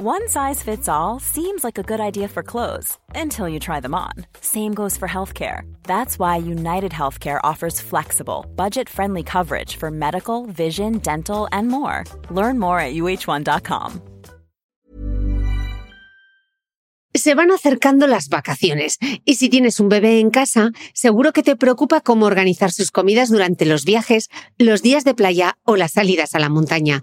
One size fits all seems like a good idea for clothes until you try them on. Same goes for healthcare. That's why United Healthcare offers flexible, budget friendly coverage for medical, vision, dental, and more. Learn more at uh1.com. Se van acercando las vacaciones y si tienes un bebé en casa, seguro que te preocupa cómo organizar sus comidas durante los viajes, los días de playa o las salidas a la montaña.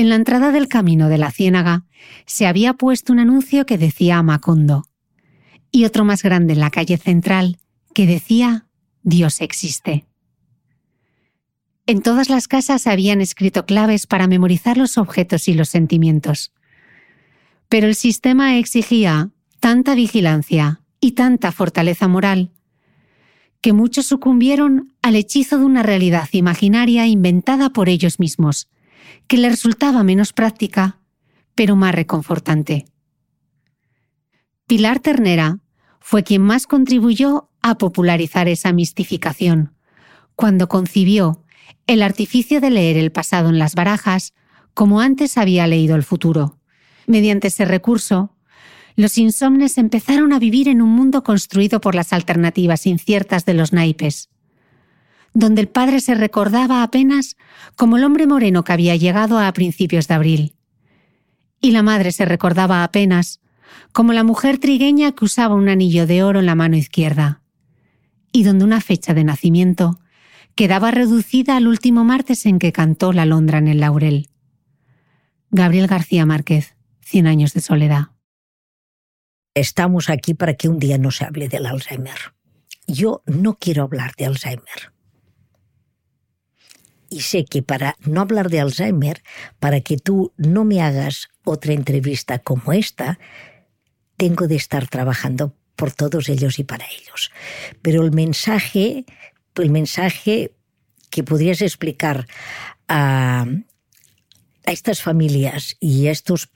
En la entrada del camino de la ciénaga se había puesto un anuncio que decía Macondo y otro más grande en la calle central que decía Dios existe. En todas las casas habían escrito claves para memorizar los objetos y los sentimientos. Pero el sistema exigía tanta vigilancia y tanta fortaleza moral que muchos sucumbieron al hechizo de una realidad imaginaria inventada por ellos mismos que le resultaba menos práctica, pero más reconfortante. Pilar Ternera fue quien más contribuyó a popularizar esa mistificación, cuando concibió el artificio de leer el pasado en las barajas como antes había leído el futuro. Mediante ese recurso, los insomnes empezaron a vivir en un mundo construido por las alternativas inciertas de los naipes donde el padre se recordaba apenas como el hombre moreno que había llegado a principios de abril. Y la madre se recordaba apenas como la mujer trigueña que usaba un anillo de oro en la mano izquierda, y donde una fecha de nacimiento quedaba reducida al último martes en que cantó la Londra en el laurel. Gabriel García Márquez, Cien años de soledad. Estamos aquí para que un día no se hable del Alzheimer. Yo no quiero hablar de Alzheimer y sé que para no hablar de Alzheimer, para que tú no me hagas otra entrevista como esta, tengo de estar trabajando por todos ellos y para ellos. Pero el mensaje, el mensaje que podrías explicar a, a estas familias y a estos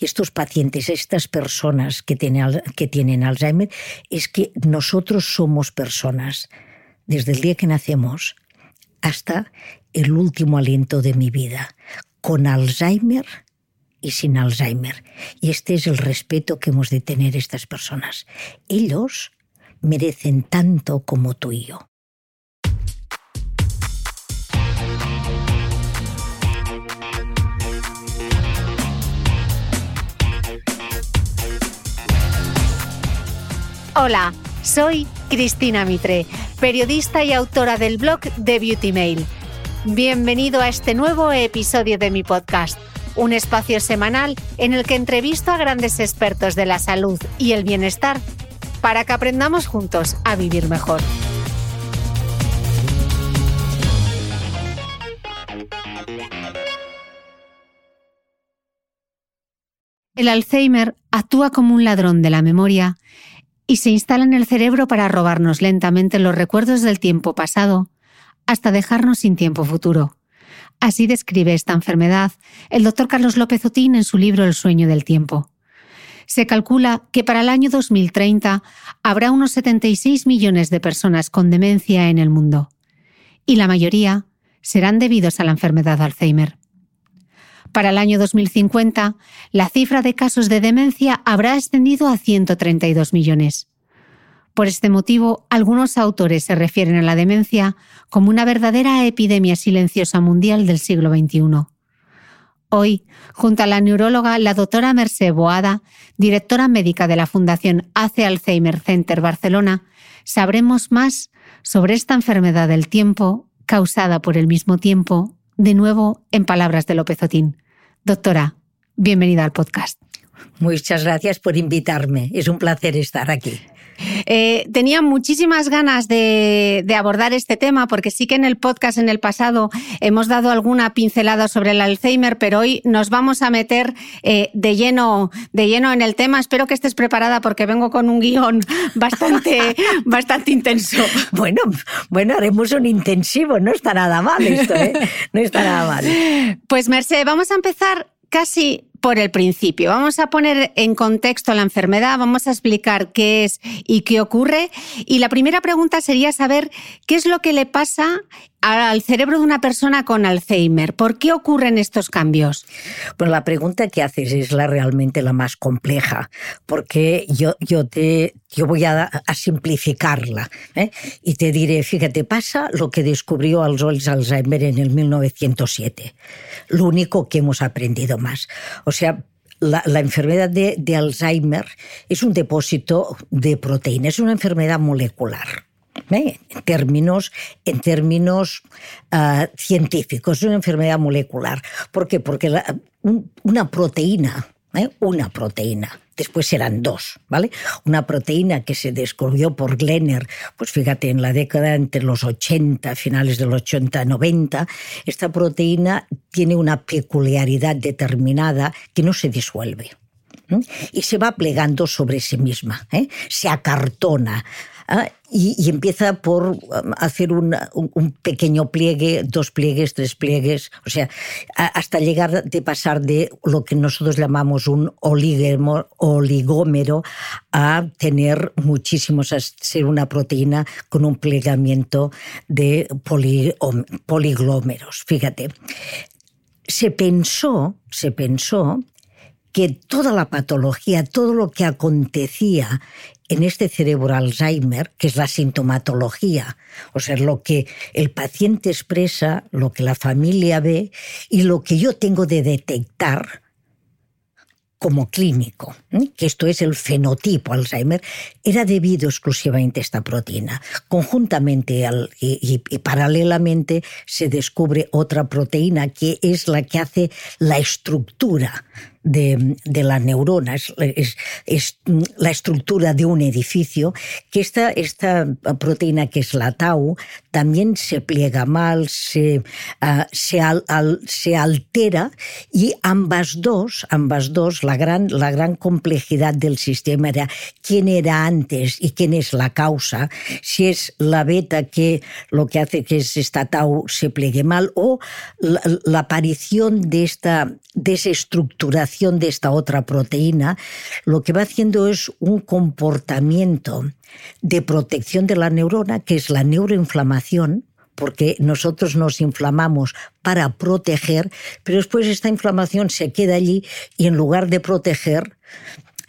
y estos pacientes, estas personas que tienen, que tienen Alzheimer, es que nosotros somos personas. Desde el día que nacemos hasta el último aliento de mi vida, con Alzheimer y sin Alzheimer. Y este es el respeto que hemos de tener estas personas. Ellos merecen tanto como tú y yo. Hola, soy Cristina Mitre, periodista y autora del blog de Beauty Mail Bienvenido a este nuevo episodio de mi podcast, un espacio semanal en el que entrevisto a grandes expertos de la salud y el bienestar para que aprendamos juntos a vivir mejor. El Alzheimer actúa como un ladrón de la memoria y se instala en el cerebro para robarnos lentamente los recuerdos del tiempo pasado hasta dejarnos sin tiempo futuro. Así describe esta enfermedad el doctor Carlos López Otín en su libro El sueño del tiempo. Se calcula que para el año 2030 habrá unos 76 millones de personas con demencia en el mundo, y la mayoría serán debidos a la enfermedad Alzheimer. Para el año 2050, la cifra de casos de demencia habrá ascendido a 132 millones. Por este motivo, algunos autores se refieren a la demencia como una verdadera epidemia silenciosa mundial del siglo XXI. Hoy, junto a la neuróloga, la doctora Mercè Boada, directora médica de la Fundación ACE Alzheimer Center Barcelona, sabremos más sobre esta enfermedad del tiempo causada por el mismo tiempo, de nuevo en palabras de López Otín. Doctora, bienvenida al podcast. Muchas gracias por invitarme. Es un placer estar aquí. Eh, tenía muchísimas ganas de, abordar este tema porque sí que en el podcast en el pasado hemos dado alguna pincelada sobre el Alzheimer, pero hoy nos vamos a meter eh, de, lleno, de lleno en el tema. Espero que estés preparada porque vengo con un guion bastante, bastante intenso. Bueno, bueno, haremos un intensivo, no está nada mal esto, ¿eh? No está nada mal. Pues Merced, vamos a empezar casi por el principio. Vamos a poner en contexto la enfermedad, vamos a explicar qué es y qué ocurre. Y la primera pregunta sería saber qué es lo que le pasa al cerebro de una persona con Alzheimer. ¿Por qué ocurren estos cambios? Pues la pregunta que haces es la realmente la más compleja, porque yo, yo, te, yo voy a, simplificarla ¿eh? y te diré, fíjate, pasa lo que descubrió Alzheimer en el 1907, lo único que hemos aprendido más. O sea, la, enfermedad de, Alzheimer es un depósito de proteínas, es una enfermedad molecular. ¿eh? En términos, en términos ah, científicos, es una enfermedad molecular. ¿Por qué? Porque una proteína ¿eh? una proteína. Después eran dos, ¿vale? Una proteína que se descubrió por Glenner, pues fíjate, en la década entre los 80, finales de los 80, 90, esta proteína tiene una peculiaridad determinada que no se disuelve y se va plegando sobre sí misma, ¿eh? se acartona. ¿ah? Y, empieza por um, hacer un, pequeño pliegue, dos pliegues, tres pliegues, o sea, hasta llegar de pasar de lo que nosotros llamamos un oligómero a tener muchísimos, a ser una proteína con un plegamiento de poliglómeros. Fíjate, se pensó, se pensó que toda la patología, todo lo que acontecía en este cerebro Alzheimer, que es la sintomatología, o sea, lo que el paciente expresa, lo que la familia ve y lo que yo tengo de detectar como clínico, que esto es el fenotipo Alzheimer, era debido exclusivamente a esta proteína. Conjuntamente y, paralelamente se descubre otra proteína que es la que hace la estructura de, la neurona, es, es, la estructura de un edificio, que esta, esta proteína que es la tau también se pliega mal, se, uh, se, al, se, altera y ambas dos, ambas dos, la gran, la gran complejidad del sistema era quién era antes y quién es la causa, si es la beta que lo que hace que esta tau se pliegue mal o la aparición de esta desestructuración de esta otra proteína, lo que va haciendo es un comportamiento de protección de la neurona, que es la neuroinflamación, porque nosotros nos inflamamos para proteger, pero después esta inflamación se queda allí y en lugar de proteger,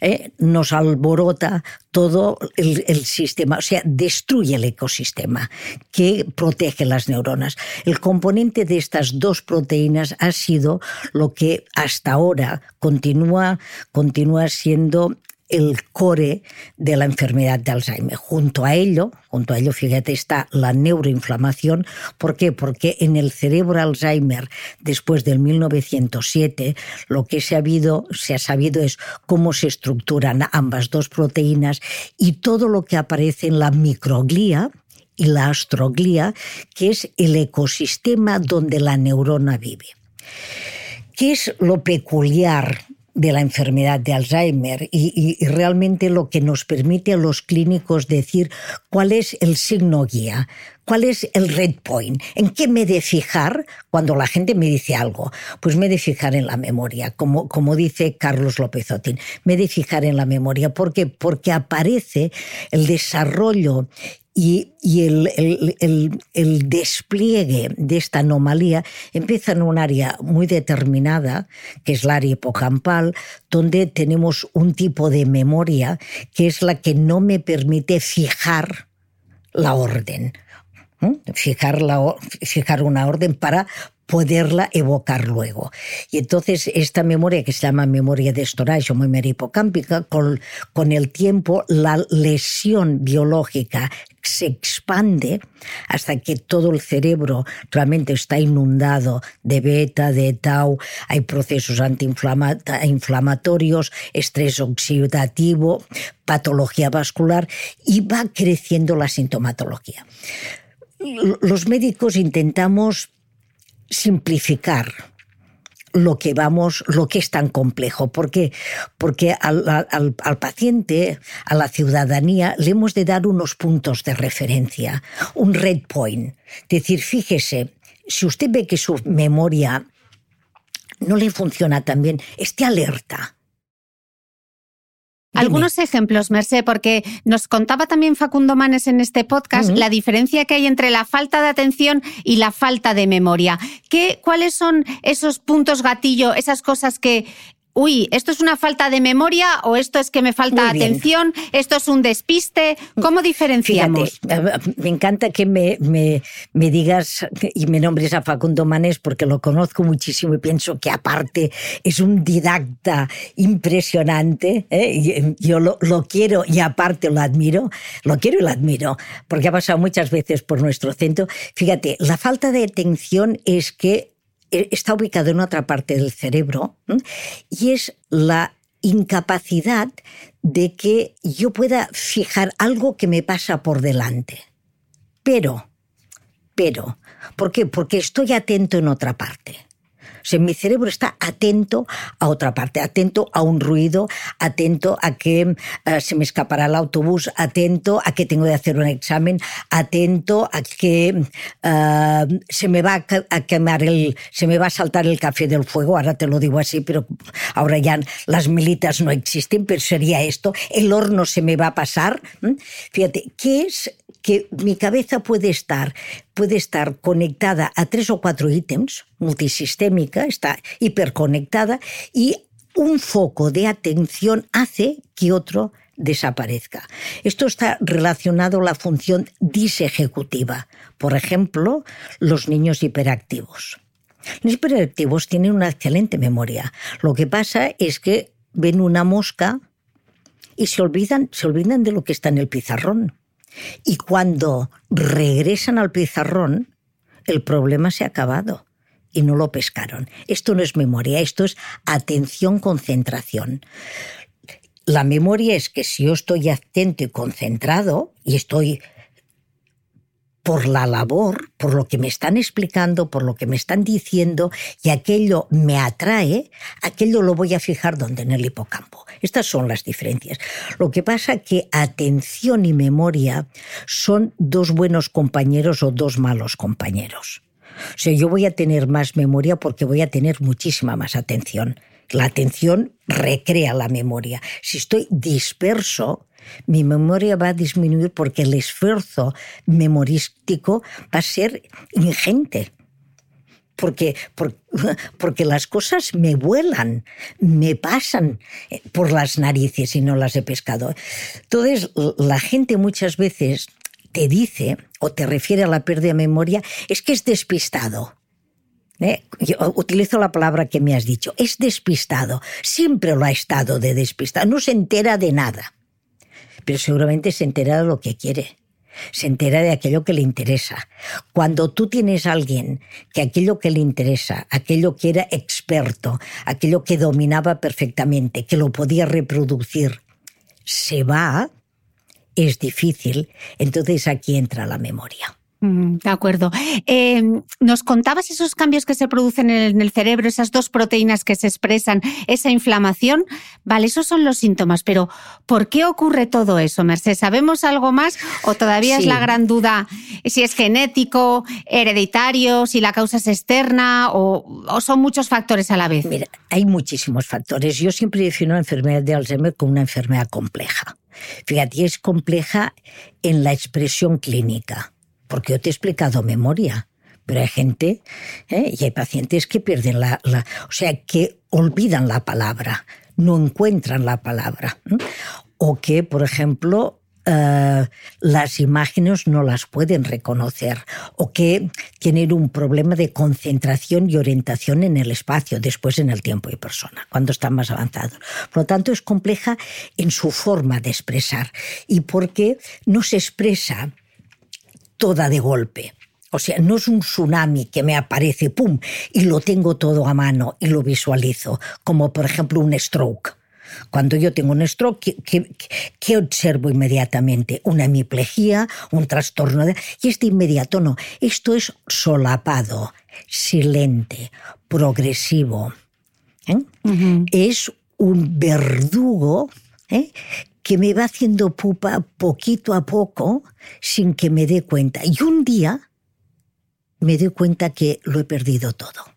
¿eh? nos alborota todo el, sistema, o sea, destruye el ecosistema que protege las neuronas. El componente de estas dos proteínas ha sido lo que hasta ahora continúa, continúa siendo el core de la enfermedad de Alzheimer. Junto a ello, junto a ello, fíjate, está la neuroinflamación. ¿Por qué? Porque en el cerebro Alzheimer, después del 1907, lo que se ha, habido, se ha sabido es cómo se estructuran ambas dos proteínas y todo lo que aparece en la microglía, y la astroglía, que es el ecosistema donde la neurona vive. ¿Qué es lo peculiar de la enfermedad de Alzheimer y, realmente lo que nos permite a los clínicos decir cuál es el signo guía, cuál es el red point, en qué me de fijar cuando la gente me dice algo. Pues me de fijar en la memoria, como, como dice Carlos López Otín, me de fijar en la memoria. ¿Por qué? Porque aparece el desarrollo y, el, despliegue de esta anomalía empieza en un área muy determinada, que es el área hipocampal, donde tenemos un tipo de memoria que es la que no me permite fijar la orden. La, fijar una orden para poderla evocar luego. Y entonces esta memoria que se llama memoria de storage o memoria hipocámpica, con, con el tiempo la lesión biológica se expande hasta que todo el cerebro realmente está inundado de beta, de tau, hay procesos antiinflamatorios, estrés oxidativo, patología vascular y va creciendo la sintomatología. Los médicos intentamos simplificar lo que vamos, lo que es tan complejo. ¿Por qué? Porque al, al, paciente, a la ciudadanía, le hemos de dar unos puntos de referencia, un red point. Decir, fíjese, si usted ve que su memoria no le funciona tan bien, esté alerta. Algunos ejemplos, Mercé, porque nos contaba también Facundo Manes en este podcast la diferencia que hay entre la falta de atención y la falta de memoria. ¿Qué, ¿Cuáles son esos puntos gatillo, esas cosas que uy, esto es una falta de memoria o esto es que me falta atención, esto es un despiste. ¿Cómo diferenciamos? me encanta que me, me, me, digas y me nombres a Facundo Manes porque lo conozco muchísimo y pienso que aparte es un didacta impresionante. ¿eh? Yo lo, lo, quiero y aparte lo admiro. Lo quiero y lo admiro porque ha pasado muchas veces por nuestro centro. Fíjate, la falta de atención es que está ubicado en otra parte del cerebro y es la incapacidad de que yo pueda fijar algo que me pasa por delante. Pero, pero, ¿por qué? Porque estoy atento en otra parte. O mi cerebro está atento a otra parte, atento a un ruido, atento a que eh, se me escapará el autobús, atento a que tengo que hacer un examen, atento a que eh, se me va a quemar el, se me va a saltar el café del fuego. Ahora te lo digo así, pero ahora ya las militas no existen, pero sería esto. El horno se me va a pasar. Fíjate, ¿qué es que mi cabeza puede estar, puede estar conectada a tres o cuatro ítems, multisistémica, está hiperconectada, y un foco de atención hace que otro desaparezca. Esto está relacionado a la función disejecutiva. Por ejemplo, los niños hiperactivos. Los hiperactivos tienen una excelente memoria. Lo que pasa es que ven una mosca y se olvidan, se olvidan de lo que está en el pizarrón. Y cuando regresan al pizarrón, el problema se ha acabado y no lo pescaron. Esto no es memoria, esto es atención, concentración. La memoria es que si yo estoy atento y concentrado y estoy por la labor, por lo que me están explicando, por lo que me están diciendo, y aquello me atrae, aquello lo voy a fijar donde en el hipocampo. Estas son las diferencias. Lo que pasa que atención y memoria son dos buenos compañeros o dos malos compañeros. O sea, yo voy a tener más memoria porque voy a tener muchísima más atención. La atención recrea la memoria. Si estoy disperso, mi memoria va a disminuir porque el esfuerzo memorístico va a ser ingente. Porque, porque, las cosas me vuelan, me pasan por las narices y no las he pescado. Entonces, la gente muchas veces te dice o te refiere a la pérdida de memoria, es que es despistado. ¿Eh? Yo utilizo la palabra que me has dicho, es despistado, siempre lo ha estado de despistado, no se entera de nada pero seguramente se entera de lo que quiere. Se entera de aquello que le interesa. Cuando tú tienes a alguien que aquello que le interesa, aquello que era experto, aquello que dominaba perfectamente, que lo podía reproducir, se va, es difícil, entonces aquí entra la memoria. De acuerdo. Em, nos contabas esos cambios que se producen en el cerebro, esas dos proteínas que se expresan, esa inflamación. Vale, esos son los síntomas, pero ¿por qué ocurre todo eso, Mercedes? ¿Sabemos algo más o todavía es la gran duda si es genético, hereditario, si la causa es externa o, o, son muchos factores a la vez? Mira, hay muchísimos factores. Yo siempre defino la enfermedad de Alzheimer como una enfermedad compleja. Fíjate, es compleja en la expresión clínica porque yo te he explicado memoria, pero hay gente ¿eh? y hay pacientes que pierden la, o sea, que olvidan la palabra, no encuentran la palabra. O que, por ejemplo, eh, las imágenes no las pueden reconocer o que tienen un problema de concentración y orientación en el espacio, después en el tiempo y persona, cuando están más avanzados. Por lo tanto, es compleja en su forma de expresar y porque no se expresa toda de golpe. O sea, no es un tsunami que me aparece, ¡pum!, y lo tengo todo a mano y lo visualizo, como por ejemplo un stroke. Cuando yo tengo un stroke, ¿qué, observo inmediatamente? Una hemiplegia, un trastorno de... Y este inmediato no. Esto es solapado, silente, progresivo. ¿eh? Es un verdugo ¿eh? Que me va haciendo pupa poquito a poco sin que me dé cuenta. Y un día me doy cuenta que lo he perdido todo.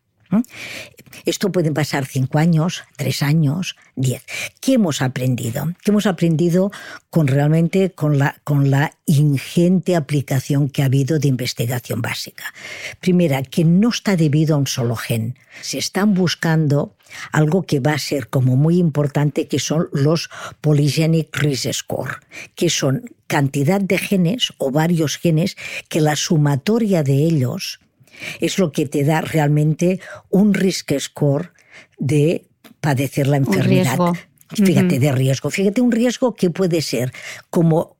Esto puede pasar cinco años, tres años, diez. ¿Qué hemos aprendido? ¿Qué hemos aprendido con realmente con la, con la ingente aplicación que ha habido de investigación básica? Primera, que no está debido a un solo gen. Se están buscando algo que va a ser como muy importante, que son los polygenic risk score, que son cantidad de genes o varios genes que la sumatoria de ellos es lo que te da realmente un risk score de padecer la enfermedad. Fíjate, de riesgo. Fíjate, un riesgo que puede ser como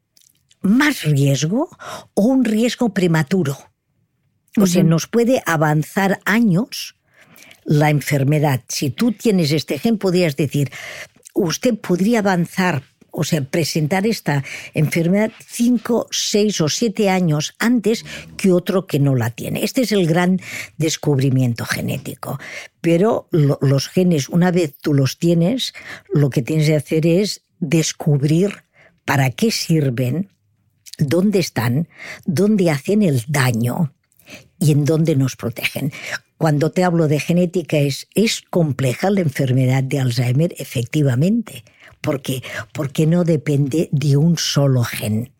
más riesgo o un riesgo prematuro. O sea, nos puede avanzar años la enfermedad. Si tú tienes este gen, podrías decir, usted podría avanzar o sea, presentar esta enfermedad cinco, seis o siete años antes que otro que no la tiene. Este es el gran descubrimiento genético. Pero los genes, una vez tú los tienes, lo que tienes que hacer es descubrir para qué sirven, dónde están, dónde hacen el daño y en dónde nos protegen. Cuando te hablo de genética es, es compleja la enfermedad de Alzheimer, efectivamente ¿Por qué? Porque no depende de un solo gen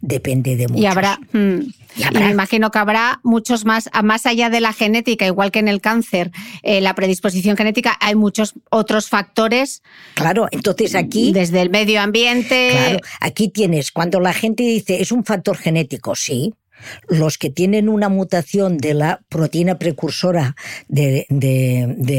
depende de muchos. Y habrá, mm, y me imagino que habrá muchos más, más allá de la genética, igual que en el cáncer, eh, la predisposición genética, hay muchos otros factores. Claro, entonces aquí... Desde el medio ambiente... Claro, aquí tienes, cuando la gente dice, es un factor genético, sí, los que tienen una mutación de la proteína precursora de,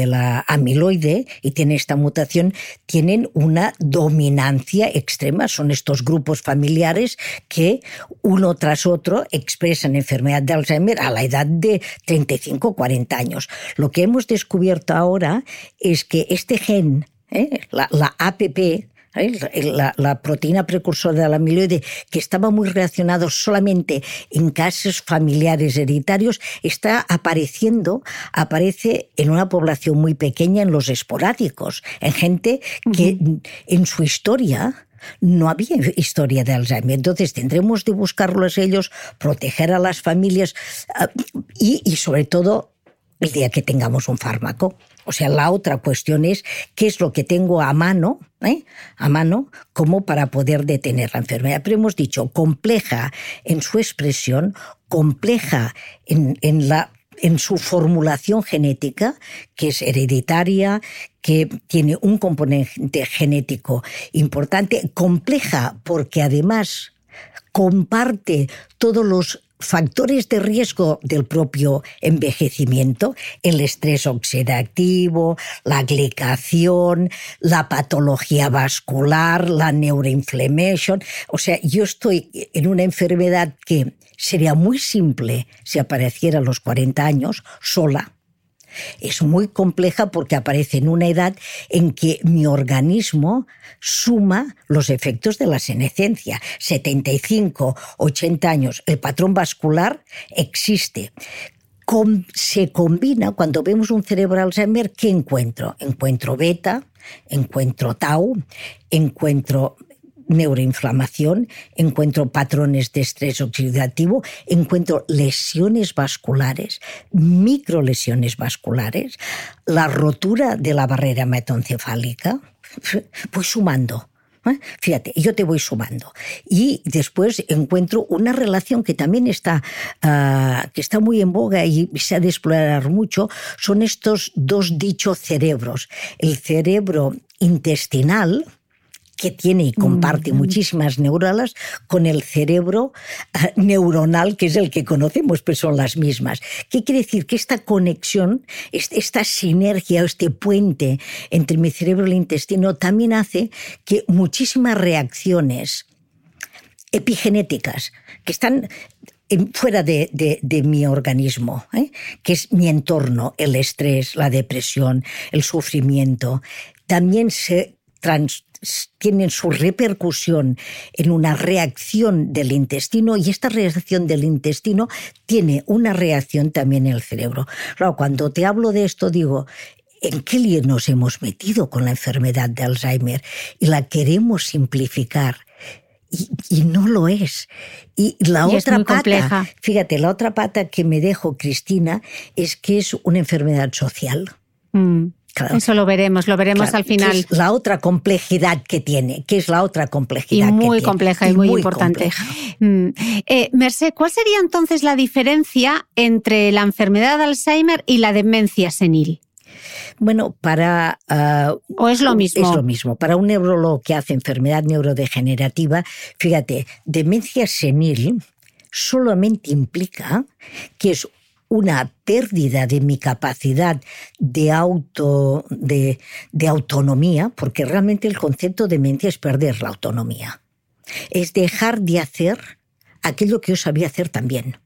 la amiloide y tienen esta mutación, tienen una dominancia extrema. Son estos grupos familiares que uno tras otro expresan enfermedad de Alzheimer a la edad de 35 o 40 años. Lo que hemos descubierto ahora es que este gen, ¿eh? la, la APP, la, proteína precursora de la amiloide, que estaba muy relacionado solamente en casos familiares hereditarios, está apareciendo, aparece en una población muy pequeña en los esporádicos, en gente que en su historia no había historia de Alzheimer. Entonces tendremos de buscarlos ellos, proteger a las familias ah, y, y sobre todo el día que tengamos un fármaco. O sea, la otra cuestión es qué es lo que tengo a mano, ¿eh? a mano, como para poder detener la enfermedad. Pero hemos dicho compleja en su expresión, compleja en, en la en su formulación genética, que es hereditaria, que tiene un componente genético importante, compleja porque además comparte todos los factores de riesgo del propio envejecimiento, el estrés oxidativo, la glicación, la patología vascular, la neuroinflammation. O sea, yo estoy en una enfermedad que sería muy simple si apareciera a los 40 años sola, es muy compleja porque aparece en una edad en que mi organismo suma los efectos de la senescencia. 75, 80 años, el patrón vascular existe. se combina, cuando vemos un cerebro Alzheimer, ¿qué encuentro? Encuentro beta, encuentro tau, encuentro neuroinflamación, encuentro patrones de estrés oxidativo, encuentro lesiones vasculares, microlesiones vasculares, la rotura de la barrera hematoencefálica, voy sumando. ¿eh? Fíjate, yo te voy sumando. Y después encuentro una relación que también está, ah, que está muy en boga y se ha de explorar mucho, son estos dos dichos cerebros. El cerebro intestinal, que tiene y comparte muchísimas neuronas con el cerebro eh, neuronal, que es el que conocemos, pues son las mismas. ¿Qué quiere decir? Que esta conexión, esta sinergia, este puente entre mi cerebro y el intestino también hace que muchísimas reacciones epigenéticas que están fuera de, mi organismo, ¿eh? que es mi entorno, el estrés, la depresión, el sufrimiento, también se tienen su repercusión en una reacción del intestino y esta reacción del intestino tiene una reacción también en el cerebro. Claro, cuando te hablo de esto digo, ¿en qué lío nos hemos metido con la enfermedad de Alzheimer? Y la queremos simplificar. Y, no lo es. Y la otra pata, fíjate, la otra pata que me dejo, Cristina, es que es una enfermedad social. Mm. Eso lo veremos, lo veremos al final. la otra complejidad que tiene, que es la otra complejidad. Y muy compleja y, muy, importante. Mm. Eh, Merced, ¿cuál sería entonces la diferencia entre la enfermedad de Alzheimer y la demencia senil? Bueno, para... Ah, ¿O es lo mismo? Es lo mismo. Para un neurólogo que hace enfermedad neurodegenerativa, fíjate, demencia senil solamente implica que es una pérdida de mi capacidad de auto de, autonomía, porque realmente el concepto de demencia es perder la autonomía. Es dejar de hacer aquello que yo sabía hacer también.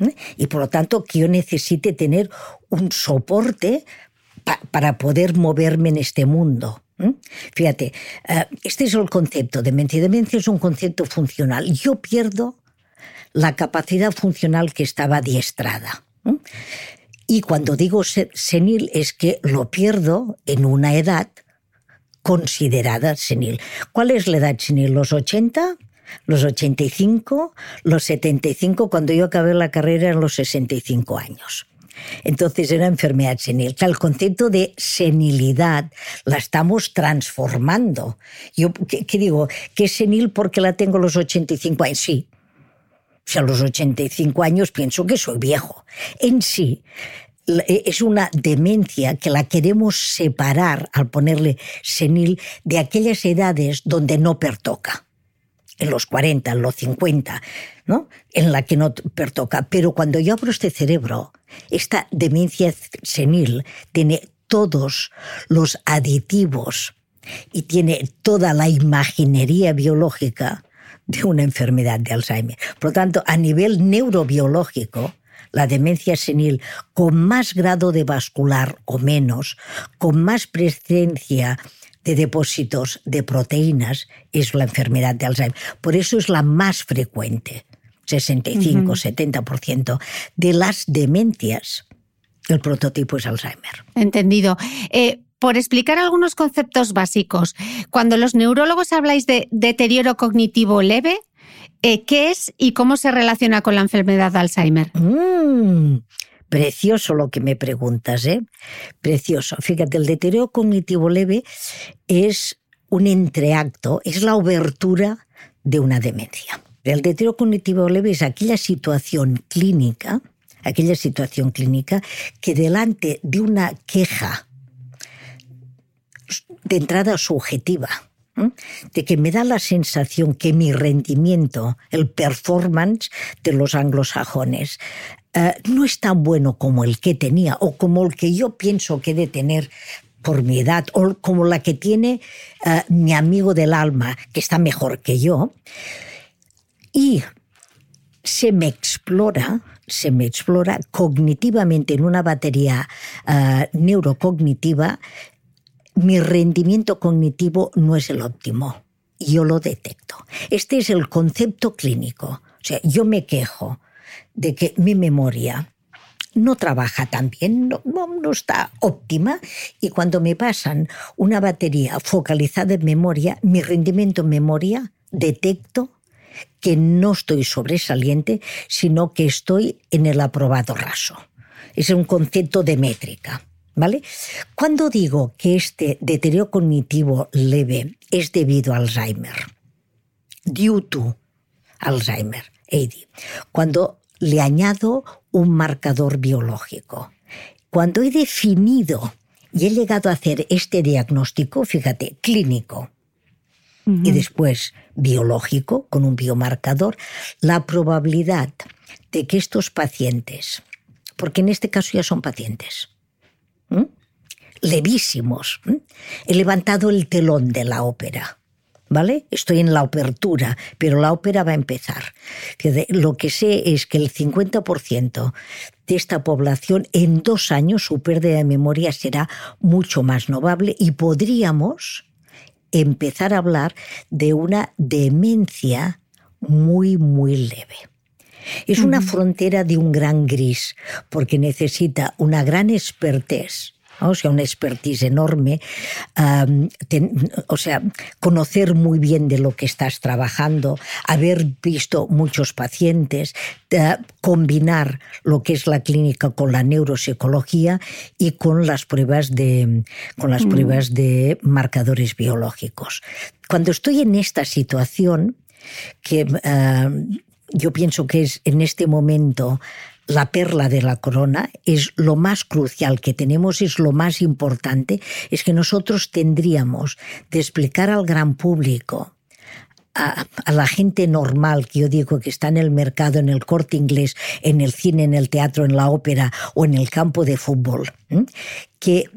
¿eh? Y por lo tanto que yo necesite tener un soporte para poder moverme en este mundo. ¿eh? Fíjate, eh, este es el concepto. Demencia. Demencia es un concepto funcional. Yo pierdo la capacidad funcional que estaba adiestrada. Y cuando digo senil es que lo pierdo en una edad considerada senil. ¿Cuál es la edad senil? ¿Los 80? ¿Los 85? ¿Los 75? Cuando yo acabé la carrera en los 65 años. Entonces era enfermedad senil. El concepto de senilidad la estamos transformando. Yo, ¿qué, digo? ¿Que es senil porque la tengo los 85 años? Sí, si a los 85 años pienso que soy viejo. En sí, e, es una demencia que la queremos separar al ponerle senil de aquellas edades donde no pertoca. En los 40, en los 50, ¿no? En la que no pertoca. Pero cuando yo abro este cerebro, esta demencia senil tiene todos los aditivos y tiene toda la imaginería biológica de una enfermedad de Alzheimer. Por lo tanto, a nivel neurobiológico, la demencia senil con más grado de vascular o menos, con más presencia de depósitos de proteínas, es la enfermedad de Alzheimer. Por eso es la más frecuente. 65, 70% de las demencias, el prototipo es Alzheimer. Entendido. Eh, por explicar algunos conceptos básicos. Cuando los neurólogos habláis de deterioro cognitivo leve, eh, ¿qué es y cómo se relaciona con la enfermedad de Alzheimer? Mm, precioso lo que me preguntas, ¿eh? Precioso. Fíjate, el deterioro cognitivo leve es un entreacto, es la obertura de una demencia. El deterioro cognitivo leve es aquella situación clínica, aquella situación clínica que delante de una queja de entrada subjetiva, de que me da la sensación que mi rendimiento, el performance de los anglosajones, eh, no es tan bueno como el que tenía o como el que yo pienso que he de tener por mi edad o como la que tiene eh, mi amigo del alma, que está mejor que yo. Y se me explora, se me explora cognitivamente en una batería eh, neurocognitiva mi rendimiento cognitivo no es el óptimo. Yo lo detecto. Este es el concepto clínico. O sea, yo me quejo de que mi memoria no trabaja tan bien, no, está óptima, y cuando me pasan una batería focalizada en memoria, mi rendimiento en memoria, detecto que no estoy sobresaliente, sino que estoy en el aprobado raso. Es un concepto de métrica. ¿Vale? Cuando digo que este deterioro cognitivo leve es debido a Alzheimer, due to Alzheimer, AD, cuando le añado un marcador biológico, cuando he definido y he llegado a hacer este diagnóstico, fíjate, clínico, y después biológico, con un biomarcador, la probabilidad de que estos pacientes, porque en este caso ya son pacientes, levísimos, he levantado el telón de la ópera. ¿Vale? Estoy en la apertura, pero la ópera va a empezar. Lo que sé es que el 50% de esta población en dos años su pérdida de memoria será mucho más notable y podríamos empezar a hablar de una demencia muy, muy leve. Es una frontera de un gran gris, porque necesita una gran expertez o sea, una expertise enorme, o sea, conocer muy bien de lo que estás trabajando, haber visto muchos pacientes, combinar lo que es la clínica con la neuropsicología y con las pruebas de, con las mm. pruebas de marcadores biológicos. Cuando estoy en esta situación, que yo pienso que es en este momento la perla de la corona, es lo más crucial que tenemos, es lo más importante, es que nosotros tendríamos de explicar al gran público, a, la gente normal que yo digo que está en el mercado, en el corte inglés, en el cine, en el teatro, en la ópera o en el campo de fútbol, que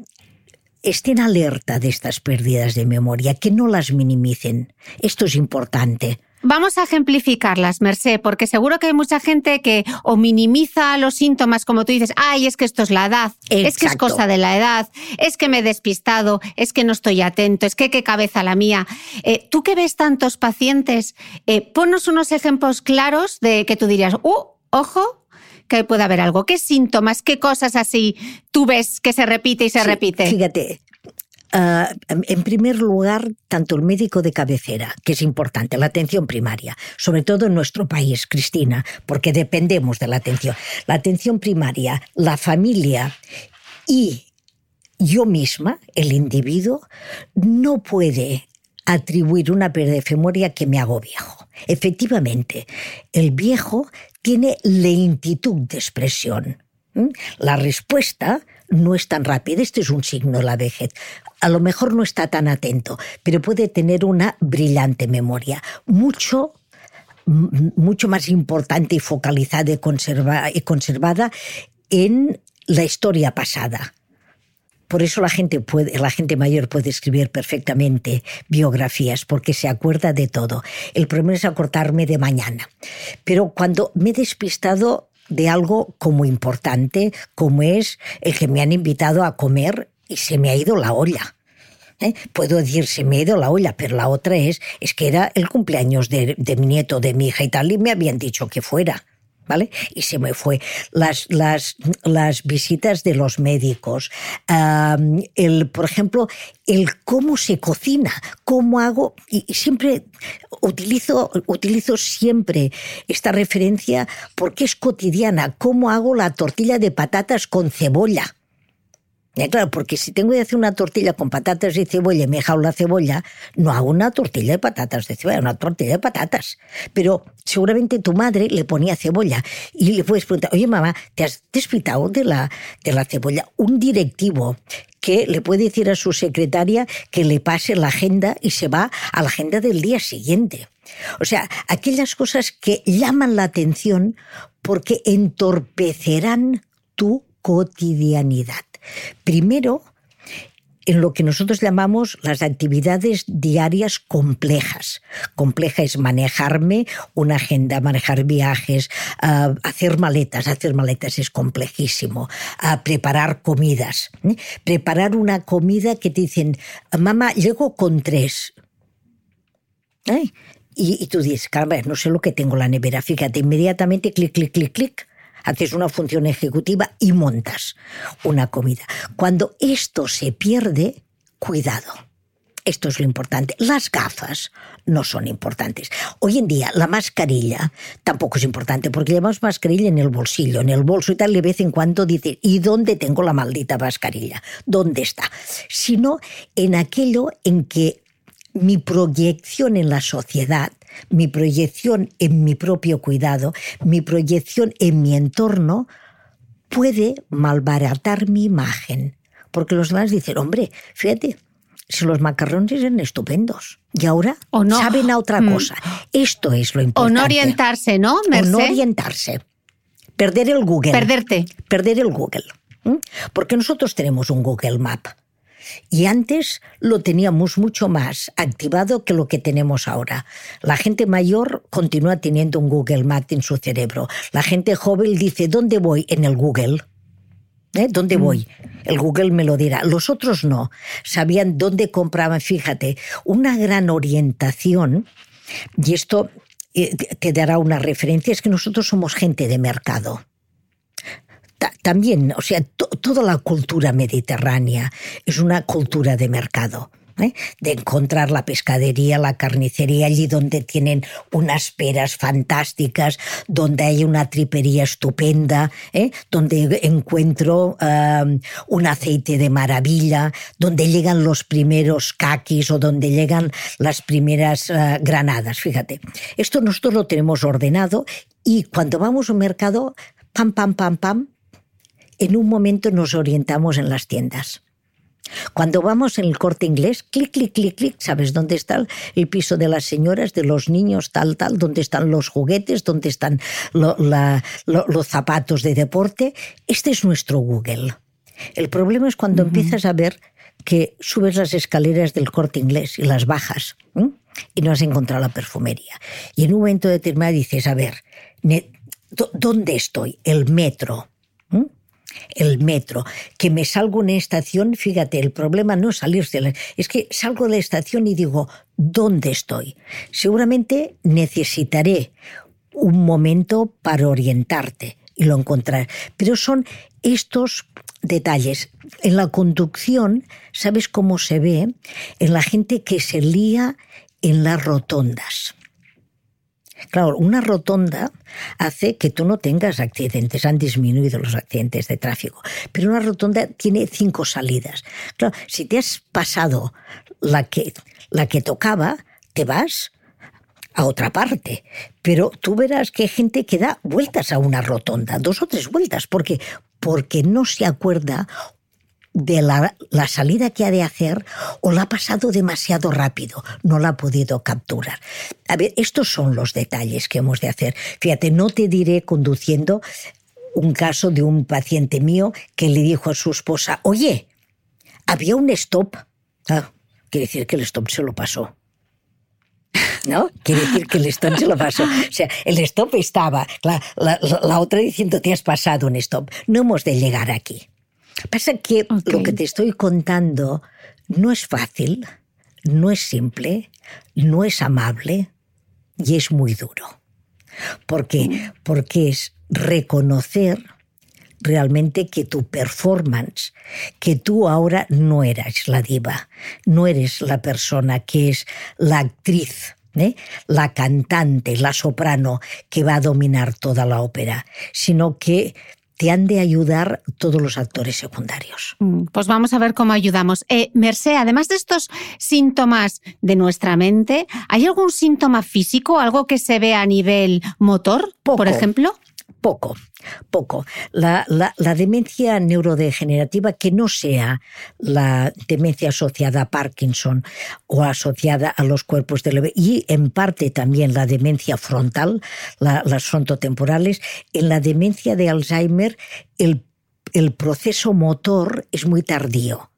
estén alerta de estas pérdidas de memoria, que no las minimicen. Esto es importante. Vamos a ejemplificarlas, Merced, porque seguro que hay mucha gente que o minimiza los síntomas, como tú dices, ay, es que esto es la edad, es que es cosa de la edad, es que me he despistado, es que no estoy atento, es que qué cabeza la mía. Eh, tú que ves tantos pacientes, eh, ponnos unos ejemplos claros de que tú dirías, uh, ojo, que puede haber algo. ¿Qué síntomas, qué cosas así tú ves que se repite y se repite? Fíjate, Ah, en primer lugar, tanto el médico de cabecera, que es importante, la atención primaria, sobre todo en nuestro país, Cristina, porque dependemos de la atención. La atención primaria, la familia y yo misma, el individuo, no puede atribuir una pérdida de memoria que me hago viejo. Efectivamente, el viejo tiene lentitud de expresión. La respuesta no es tan rápida. Este es un signo de la vejez a lo mejor no está tan atento, pero puede tener una brillante memoria, mucho mucho más importante y focalizada y, y conservada en la historia pasada. Por eso la gente, puede, la gente mayor puede escribir perfectamente biografías, porque se acuerda de todo. El problema es acortarme de mañana. Pero cuando me he despistado de algo como importante, como es el que me han invitado a comer y se me ha ido la olla. ¿eh? Puedo decir, se me ha ido la olla, pero la otra es, es que era el cumpleaños de, mi nieto, de mi hija y tal, y me habían dicho que fuera. ¿Vale? Y se me fue. Las, las, las visitas de los médicos, el, por ejemplo, el cómo se cocina, cómo hago, y, siempre utilizo, utilizo siempre esta referencia porque es cotidiana, cómo hago la tortilla de patatas con cebolla. Claro, porque si tengo que hacer una tortilla con patatas y cebolla y me he dejado la cebolla, no hago una tortilla de patatas de cebolla, una tortilla de patatas. Pero seguramente tu madre le ponía cebolla y le puedes preguntar, oye mamá, ¿te has despitado de la, de la cebolla? Un directivo que le puede decir a su secretaria que le pase la agenda y se va a la agenda del día siguiente. O sea, aquellas cosas que llaman la atención porque entorpecerán tu cotidianidad. Primero, en lo que nosotros llamamos las actividades diarias complejas. Compleja es manejarme una agenda, manejar viajes, ah, hacer maletas. Hacer maletas es complejísimo. Uh, preparar comidas. ¿eh? Preparar una comida que te dicen, mamá, llego con tres. ¿Eh? Y, y, tú dices, caramba, no sé lo que tengo en la nevera. Fíjate, inmediatamente clic, clic, clic, clic haces una función ejecutiva y montas una comida. Cuando esto se pierde, cuidado. Esto es lo importante. Las gafas no son importantes. Hoy en día la mascarilla tampoco es importante porque llevamos mascarilla en el bolsillo, en el bolso y tal, de vez en cuando dice, ¿y dónde tengo la maldita mascarilla? ¿Dónde está? Sino en aquello en que mi proyección en la sociedad mi proyección en mi propio cuidado, mi proyección en mi entorno, puede malbaratar mi imagen. Porque los demás dicen, hombre, fíjate, si los macarrones eran estupendos. Y ahora O no. saben a otra Mm. cosa. Esto es lo O importante. no orientarse, ¿no, O Merced? no orientarse. Perder el Google. Perderte. Perder el Google. Porque nosotros tenemos un Google Map. Y antes lo teníamos mucho más activado que lo que tenemos ahora. La gente mayor continúa teniendo un Google Map en su cerebro. La gente joven dice, ¿dónde voy? En el Google. ¿Eh? ¿Dónde voy? El Google me lo dirá. Los otros no. Sabían dónde compraban. Fíjate, una gran orientación, y esto eh, te dará una referencia, es que nosotros somos gente de mercado. Ta- También, o sea, to- toda la cultura mediterránea es una cultura de mercado. ¿eh? De encontrar la pescadería, la carnicería, allí donde tienen unas peras fantásticas, donde hay una tripería estupenda, ¿eh? donde encuentro un aceite de maravilla, donde llegan los primeros caquis o donde llegan las primeras uh, granadas. Fíjate, esto nosotros lo tenemos ordenado y cuando vamos al mercado, pam, pam, pam, pam, en un momento nos orientamos en las tiendas. Cuando vamos en el corte inglés, clic, clic, clic, clic, ¿sabes dónde está el piso de las señoras, de los niños, tal, tal? ¿Dónde están los juguetes? ¿Dónde están lo- la- lo- los zapatos de deporte? Este es nuestro Google. El problema es cuando empiezas a ver que subes las escaleras del corte inglés y las bajas y no has encontrado la perfumería. Y en un momento determinado dices, a ver, ne- ¿dó- ¿dónde estoy? El metro. El metro, que me salgo una estación, fíjate, el problema no es salirse, de la- es que salgo de la estación y digo, ¿dónde estoy? Seguramente necesitaré un momento para orientarte y lo encontrar, pero son estos detalles. En la conducción, ¿sabes cómo se ve? En la gente que se lía en las rotondas. Claro, una rotonda hace que tú no tengas accidentes, han disminuido los accidentes de tráfico, pero una rotonda tiene cinco salidas. Claro, si te has pasado la que, la que tocaba, te vas a otra parte, pero tú verás que hay gente que da vueltas a una rotonda, dos o tres vueltas, porque porque no se acuerda de la, la, salida que ha de hacer o la ha pasado demasiado rápido, no la ha podido capturar. A ver, estos son los detalles que hemos de hacer. Fíjate, no te diré conduciendo un caso de un paciente mío que le dijo a su esposa, oye, había un stop. Ah, quiere decir que el stop se lo pasó. ¿No? Quiere decir que el stop se lo pasó. O sea, el stop estaba, la, la, la otra diciendo, te has pasado un stop. No hemos de llegar aquí. Pasa que okay. lo que te estoy contando no es fácil, no es simple, no es amable y es muy duro. ¿Por qué? Porque es reconocer realmente que tu performance, que tú ahora no eres la diva, no eres la persona que es la actriz, ¿eh? la cantante, la soprano que va a dominar toda la ópera, sino que te han de ayudar todos los actores secundarios. Pues vamos a ver cómo ayudamos. Eh, Mercé, además de estos síntomas de nuestra mente, ¿hay algún síntoma físico, algo que se ve a nivel motor, Poco. por ejemplo? Poco, poco. La, la, la, demencia neurodegenerativa que no sea la demencia asociada a Parkinson o asociada a los cuerpos del bebé y en parte también la demencia frontal, la, las frontotemporales, en la demencia de Alzheimer el, el proceso motor es muy tardío.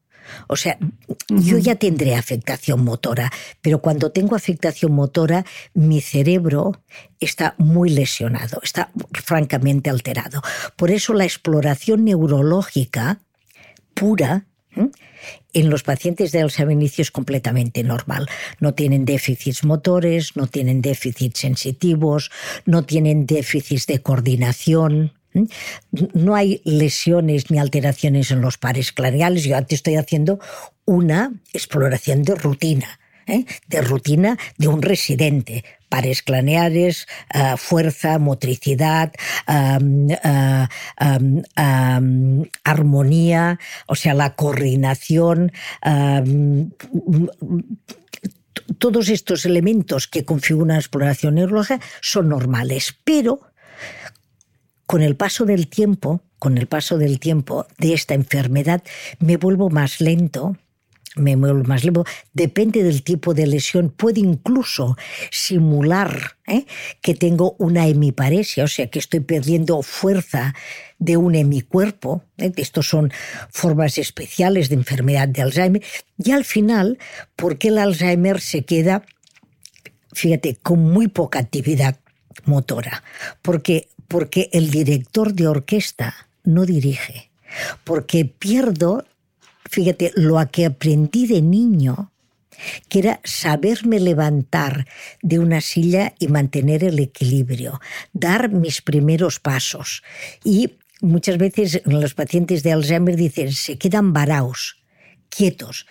O sea, uh -huh. yo ya tendré afectación motora, pero cuando tengo afectación motora, mi cerebro está muy lesionado, está francamente alterado. Por eso la exploración neurológica pura ¿eh? en los pacientes de Alzheimer es completamente normal. No tienen déficits motores, no tienen déficits sensitivos, no tienen déficits de coordinación. No hay lesiones ni alteraciones en los pares craneales. Yo te estoy haciendo una exploración de rutina, ¿eh? de rutina de un residente. Pares craneales, uh, fuerza, motricidad, um, armonía, o sea, la coordinación todos estos elementos que configuran la exploración neurológica son normales, pero con el paso del tiempo, con el paso del tiempo de esta enfermedad, me vuelvo más lento, me muevo más lento, depende del tipo de lesión, puede incluso simular ¿eh? que tengo una hemiparesia, o sea, que estoy perdiendo fuerza de un hemicuerpo. ¿eh? Estos son formas especiales de enfermedad de Alzheimer. Y al final, ¿por qué el Alzheimer se queda, fíjate, con muy poca actividad motora? Porque, porque el director de orquesta no dirige. Porque pierdo fíjate, lo que aprendí de niño, que era saberme levantar de una silla y mantener el equilibrio, dar mis primeros pasos. Y muchas veces los pacientes de Alzheimer dicen, se quedan varados, quietos,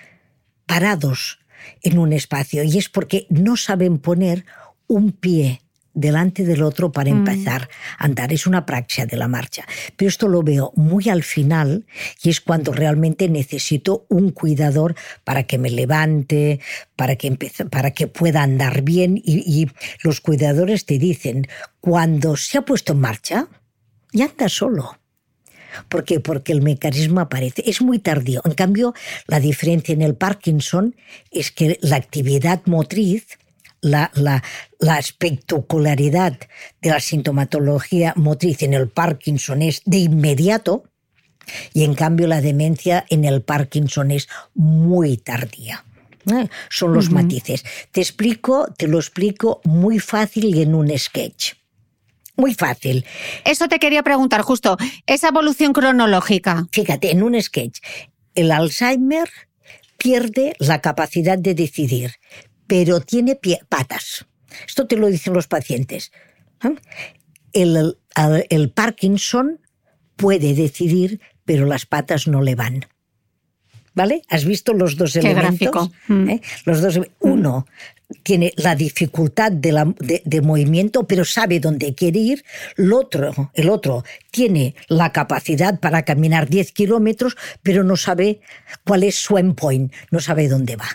parados en un espacio. Y es porque no saben poner un pie delante del otro para mm. empezar a andar. Es una praxia de la marcha. Pero esto lo veo muy al final y es cuando realmente necesito un cuidador para que me levante, para que, para que pueda andar bien. Y, y los cuidadores te dicen, cuando se ha puesto en marcha, ya anda solo. ¿Por qué? Porque el mecanismo aparece. Es muy tardío. En cambio, la diferencia en el Parkinson es que la actividad motriz la, la, espectacularidad de la sintomatología motriz en el Parkinson es de inmediato y en cambio la demencia en el Parkinson es muy tardía. ¿eh? Son los matices. Te explico, te lo explico muy fácil y en un sketch. Muy fácil. Eso te quería preguntar, justo, esa evolución cronológica. Fíjate, en un sketch, el Alzheimer pierde la capacidad de decidir, pero tiene patas. Esto te lo dicen los pacientes. ¿eh? El, el, Parkinson puede decidir, pero las patas no le van. ¿Vale? ¿Has visto los dos elementos? Mm. ¿Eh? Los dos, uno tiene la dificultad de, de, movimiento, pero sabe dónde quiere ir. El otro, el otro tiene la capacidad para caminar 10 kilómetros, pero no sabe cuál es su endpoint, no sabe dónde va.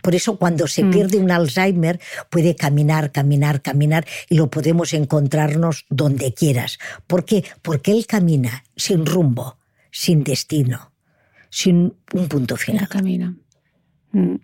Por eso cuando se mm. pierde un Alzheimer puede caminar, caminar, caminar y lo podemos encontrarnos donde quieras. ¿Por qué? Porque él camina sin rumbo, sin destino, sin un punto final. camina. Mm.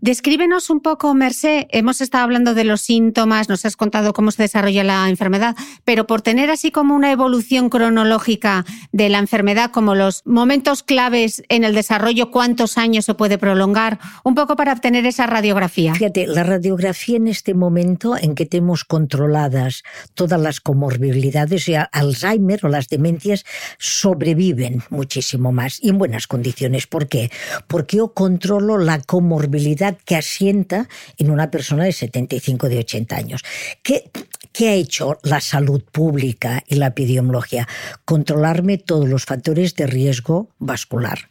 Descríbenos un poco, Mercé. Hemos estado hablando de los síntomas, nos has contado cómo se desarrolla la enfermedad, pero por tener así como una evolución cronológica de la enfermedad, como los momentos claves en el desarrollo, cuántos años se puede prolongar, un poco para obtener esa radiografía. Fíjate, la radiografía en este momento en que tenemos controladas todas las comorbilidades, y Alzheimer o las demencias sobreviven muchísimo más y en buenas condiciones. ¿Por qué? Porque yo controlo la comorbilidad que asienta en una persona de 75, de 80 años. ¿Qué, ¿Qué ha hecho la salud pública y la epidemiología? Controlarme todos los factores de riesgo vascular.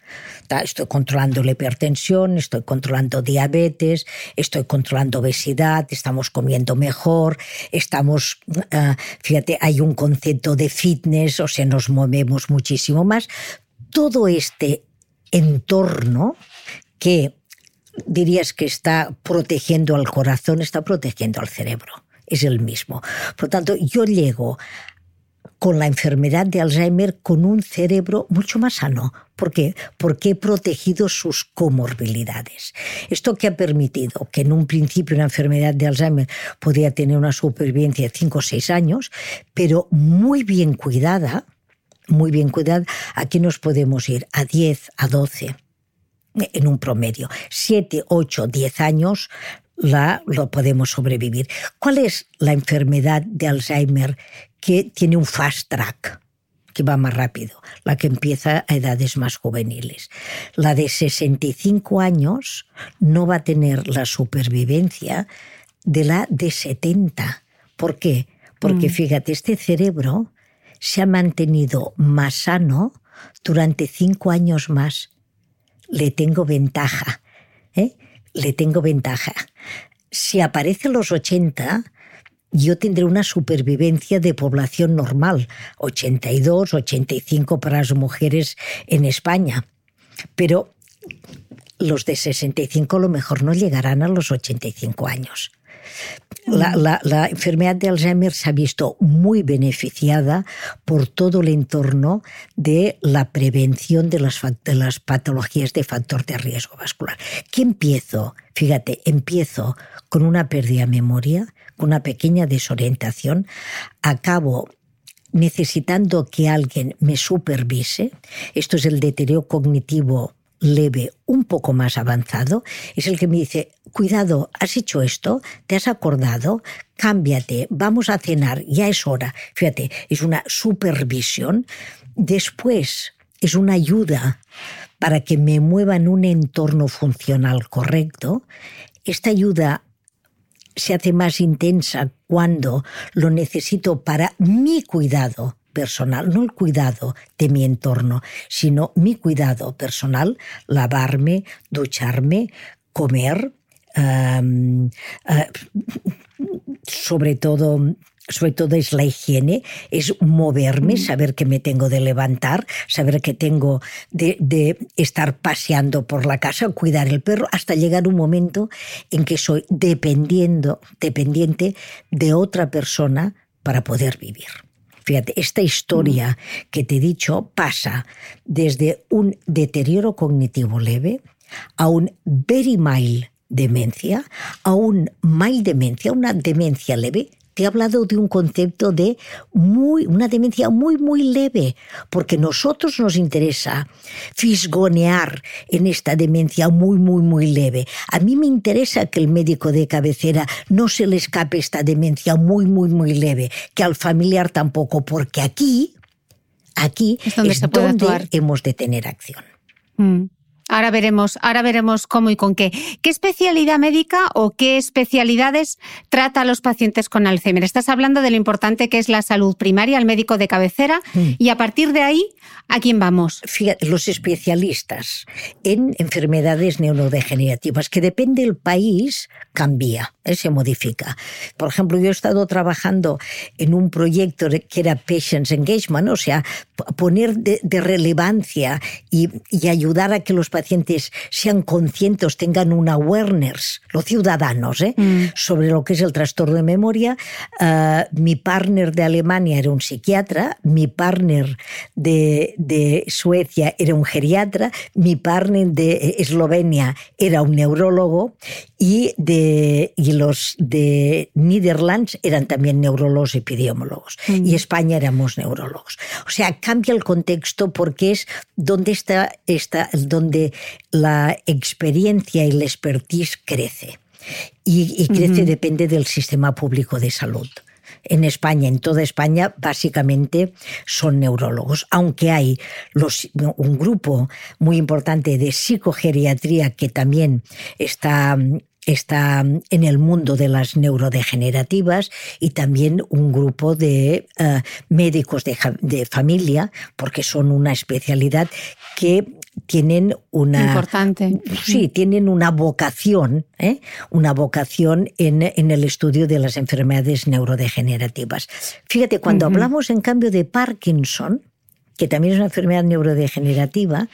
Estoy controlando la hipertensión, estoy controlando diabetes, estoy controlando obesidad, estamos comiendo mejor, estamos, ah, fíjate, hay un concepto de fitness, o sea, nos movemos muchísimo más. Todo este entorno que dirías que está protegiendo al corazón, está protegiendo al cerebro. Es el mismo. Por lo tanto, yo llego con la enfermedad de Alzheimer con un cerebro mucho más sano. ¿Por qué? Porque he protegido sus comorbilidades. Esto que ha permitido que en un principio una enfermedad de Alzheimer podía tener una supervivencia de 5 o 6 años, pero muy bien cuidada, muy bien cuidada, aquí nos podemos ir a 10, a 12 en un promedio. Siete, ocho, diez años la, lo podemos sobrevivir. ¿Cuál es la enfermedad de Alzheimer que tiene un fast track? que va más rápido, la que empieza a edades más juveniles. La de 65 años no va a tener la supervivencia de la de 70. ¿Por qué? Porque mm. fíjate, este cerebro se ha mantenido más sano durante cinco años más le tengo ventaja. ¿eh? Le tengo ventaja. Si aparece los 80, yo tendré una supervivencia de población normal, 82, 85 para las mujeres en España. Pero los de 65 a lo mejor no llegarán a los 85 años. La, enfermedad de Alzheimer se ha visto muy beneficiada por todo el entorno de la prevención de las, de las patologías de factor de riesgo vascular. ¿Qué empiezo? Fíjate, empiezo con una pérdida de memoria, con una pequeña desorientación, acabo necesitando que alguien me supervise. Esto es el deterioro cognitivo leve un poco más avanzado, es el que me dice, cuidado, has hecho esto, te has acordado, cámbiate, vamos a cenar, ya es hora. Fíjate, es una supervisión. Después es una ayuda para que me mueva en un entorno funcional correcto. Esta ayuda se hace más intensa cuando lo necesito para mi cuidado personal, no el cuidado de mi entorno, sino mi cuidado personal, lavarme, ducharme, comer, eh, sobre todo sobre todo es la higiene, es moverme, mm. saber que me tengo de levantar, saber que tengo de, de, estar paseando por la casa, cuidar el perro, hasta llegar un momento en que soy dependiendo, dependiente de otra persona para poder vivir. Fíjate, esta historia que te he dicho pasa desde un deterioro cognitivo leve a un very mild demencia, a un mild demencia, una demencia leve, he hablado de un concepto de muy, una demencia muy, muy leve, porque nosotros nos interesa fisgonear en esta demencia muy, muy, muy leve. A mí me interesa que el médico de cabecera no se le escape esta demencia muy, muy, muy leve, que al familiar tampoco, porque aquí, aquí es donde, hemos de tener acción. Mm. Ahora veremos, ahora veremos cómo y con qué. ¿Qué especialidad médica o qué especialidades trata a los pacientes con Alzheimer? Estás hablando de lo importante que es la salud primaria, el médico de cabecera, mm. y a partir de ahí, ¿a quién vamos? Fíjate, los especialistas en enfermedades neurodegenerativas, que depende del país, cambia, ¿eh? se modifica. Por ejemplo, yo he estado trabajando en un proyecto que era Patients Engagement, o sea, poner de, relevancia y, y ayudar a que los pacientes pacientes sean conscientes, tengan una awareness, los ciudadanos, ¿eh? mm. sobre lo que es el trastorno de memoria. Uh, mi partner de Alemania era un psiquiatra, mi partner de, de, Suecia era un geriatra, mi partner de Eslovenia era un neurólogo y, de, y los de Netherlands eran también neurólogos y epidemiólogos. Mm. Y España éramos neurólogos. O sea, cambia el contexto porque es donde está, está donde la experiencia y la expertise crece. Y, crece depende del sistema público de salud. En España, en toda España, básicamente son neurólogos, aunque hay los, un grupo muy importante de psicogeriatría que también está está en el mundo de las neurodegenerativas y también un grupo de eh, médicos de, de, familia, porque son una especialidad que tienen una importante. Sí tienen una vocación ¿eh? una vocación en, en, el estudio de las enfermedades neurodegenerativas. Fíjate cuando hablamos en cambio de Parkinson que también es una enfermedad neurodegenerativa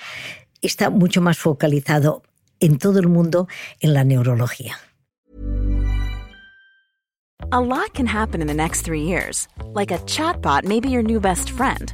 está mucho más focalizado en todo el mundo en la neurología. A lot can happen in the next three years. Like a chatbot may be your new best friend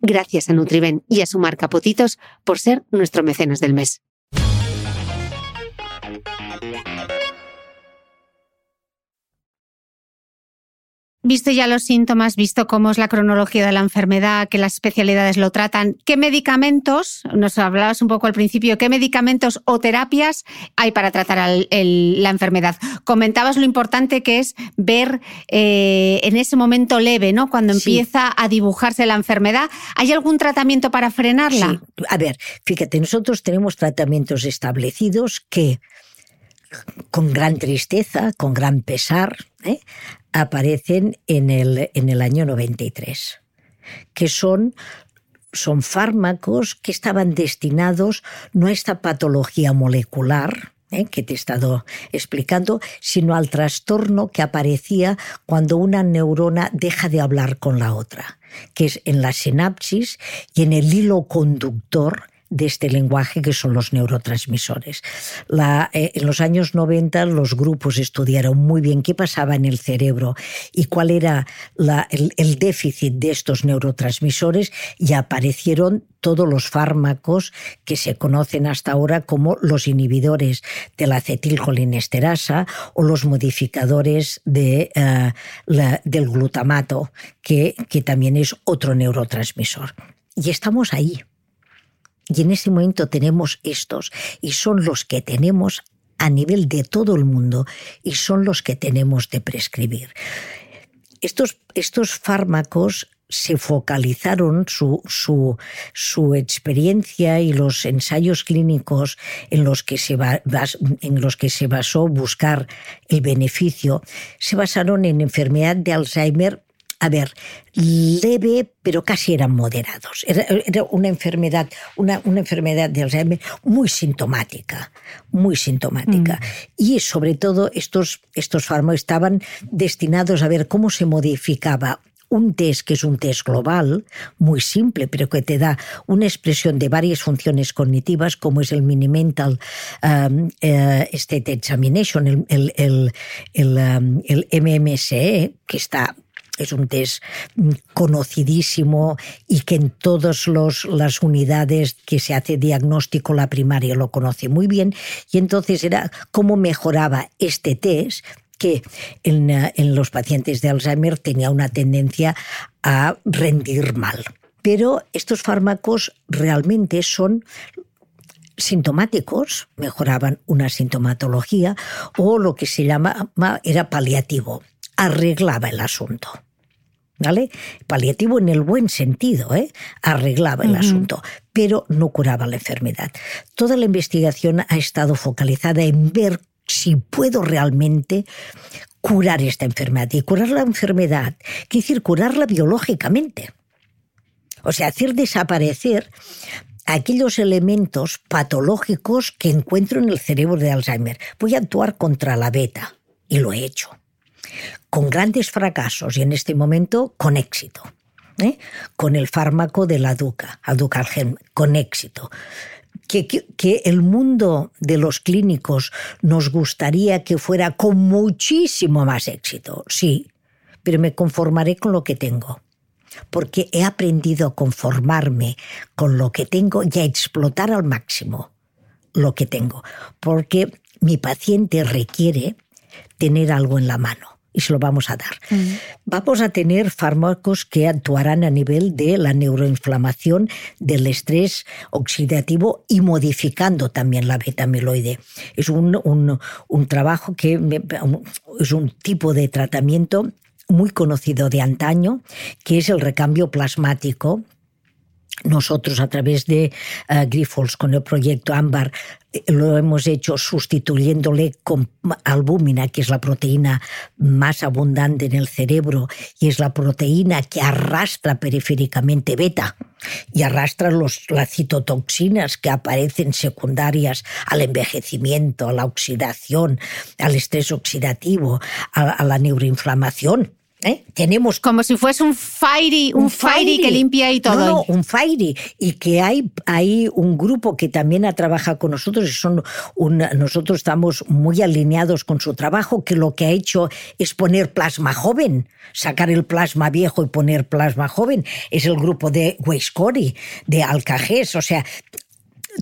Gracias a Nutriben y a su marca Potitos por ser nuestro mecenas del mes. Visto ya los síntomas, visto cómo es la cronología de la enfermedad, que las especialidades lo tratan, ¿qué medicamentos, nos hablabas un poco al principio, qué medicamentos o terapias hay para tratar la enfermedad? Comentabas lo importante que es ver eh, en ese momento leve, ¿no? Cuando empieza a dibujarse la enfermedad. ¿Hay algún tratamiento para frenarla? Sí. A ver, fíjate, nosotros tenemos tratamientos establecidos que con gran tristeza, con gran pesar, ¿eh? Aparecen en el, en el año 93, que son son fármacos que estaban destinados no a esta patología molecular, ¿eh? que te he estado explicando, sino al trastorno que aparecía cuando una neurona deja de hablar con la otra, que es en la sinapsis y en el hilo conductor de este lenguaje que son los neurotransmisores. Eh, en los años 90 los grupos estudiaron muy bien qué pasaba en el cerebro y cuál era el, déficit de estos neurotransmisores y aparecieron todos los fármacos que se conocen hasta ahora como los inhibidores de la acetilcolinesterasa o los modificadores de, eh, del glutamato, que, que también es otro neurotransmisor. Y estamos ahí. Y en ese momento tenemos estos y son los que tenemos a nivel de todo el mundo y son los que tenemos de prescribir. Estos, estos fármacos se focalizaron su, su, su, experiencia y los ensayos clínicos en los, que se en los que se basó buscar el beneficio, se basaron en enfermedad de Alzheimer a ver, leve, pero casi eran moderados. Era, una enfermedad, una, una, enfermedad de Alzheimer muy sintomática, muy sintomática. Mm. Y sobre todo estos, estos fármacos estaban destinados a ver cómo se modificaba un test que es un test global, muy simple, pero que te da una expresión de varias funciones cognitivas, como es el Mini Mental um, uh, State Examination, el, el, el, el, um, el MMSE, que está es un test conocidísimo y que en todas las unidades que se hace diagnóstico la primaria lo conoce muy bien. Y entonces era cómo mejoraba este test que en, los pacientes de Alzheimer tenía una tendencia a rendir mal. Pero estos fármacos realmente son sintomáticos, mejoraban una sintomatología, o lo que se llama era paliativo, arreglaba el asunto. ¿Vale? Paliativo en el buen sentido, ¿eh? arreglaba el asunto, pero no curaba la enfermedad. Toda la investigación ha estado focalizada en ver si puedo realmente curar esta enfermedad. Y curar la enfermedad quiere decir curarla biológicamente. O sea, hacer desaparecer aquellos elementos patológicos que encuentro en el cerebro de Alzheimer. Voy a actuar contra la beta, y lo he hecho con grandes fracasos y en este momento con éxito. ¿eh? Con el fármaco de la Duca, con éxito. Que, el mundo de los clínicos nos gustaría que fuera con muchísimo más éxito, sí, pero me conformaré con lo que tengo, porque he aprendido a conformarme con lo que tengo y a explotar al máximo lo que tengo, porque mi paciente requiere tener algo en la mano y se lo vamos a dar. Vamos a tener fármacos que actuarán a nivel de la neuroinflamación, del estrés oxidativo y modificando también la beta amiloide. Es un, un trabajo que es un tipo de tratamiento muy conocido de antaño, que es el recambio plasmático, nosotros a través de uh, con el proyecto Ámbar eh, lo hemos hecho sustituyéndole con albúmina, que es la proteína más abundante en el cerebro y es la proteína que arrastra periféricamente beta y arrastra los, las citotoxinas que aparecen secundarias al envejecimiento, a la oxidación, al estrés oxidativo, a la neuroinflamación. ¿Eh? Tenemos como si fuese un fairy, un, fairy, que limpia y todo. No, un fairy y que hay, hay un grupo que también trabaja con nosotros y son nosotros estamos muy alineados con su trabajo que lo que ha hecho es poner plasma joven, sacar el plasma viejo y poner plasma joven. Es el grupo de Weiscori, de Alcajés, o sea,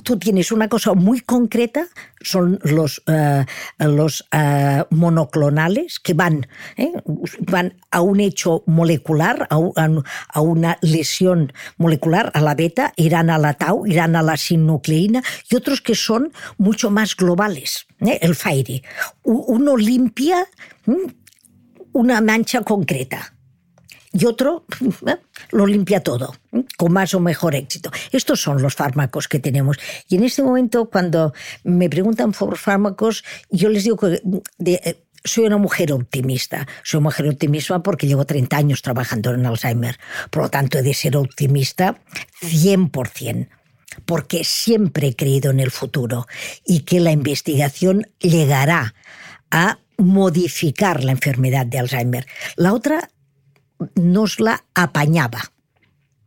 tú tienes una cosa muy concreta, son los, eh, los eh, monoclonales que van, eh, van a un hecho molecular, a, una lesión molecular, a la beta, irán a la tau, irán a la sinucleína, y otros que son mucho más globales. El FAIRI. Uno limpia una mancha concreta y otro ¿eh? lo limpia todo, ¿eh? con más o mejor éxito. Estos son los fármacos que tenemos. Y en este momento, cuando me preguntan por fármacos, yo les digo que eh, soy una mujer optimista. Soy una mujer optimista porque llevo 30 años trabajando en Alzheimer. Por lo tanto, he de ser optimista 100% porque siempre he creído en el futuro y que la investigación llegará a modificar la enfermedad de Alzheimer. La otra nos la apañaba,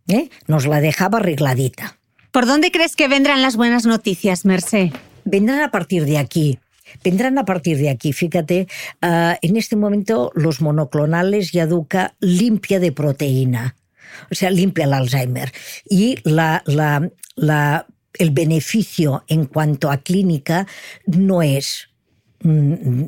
¿eh? nos la dejaba arregladita. ¿Por dónde crees que vendrán las buenas noticias, Mercé? Vendrán a partir de aquí. Vendrán a partir de aquí. Fíjate, ah, en este momento los monoclonales y Aduca limpia de proteína. O sea, limpia el Alzheimer. Y la, la, la, el beneficio en cuanto a clínica no es mm,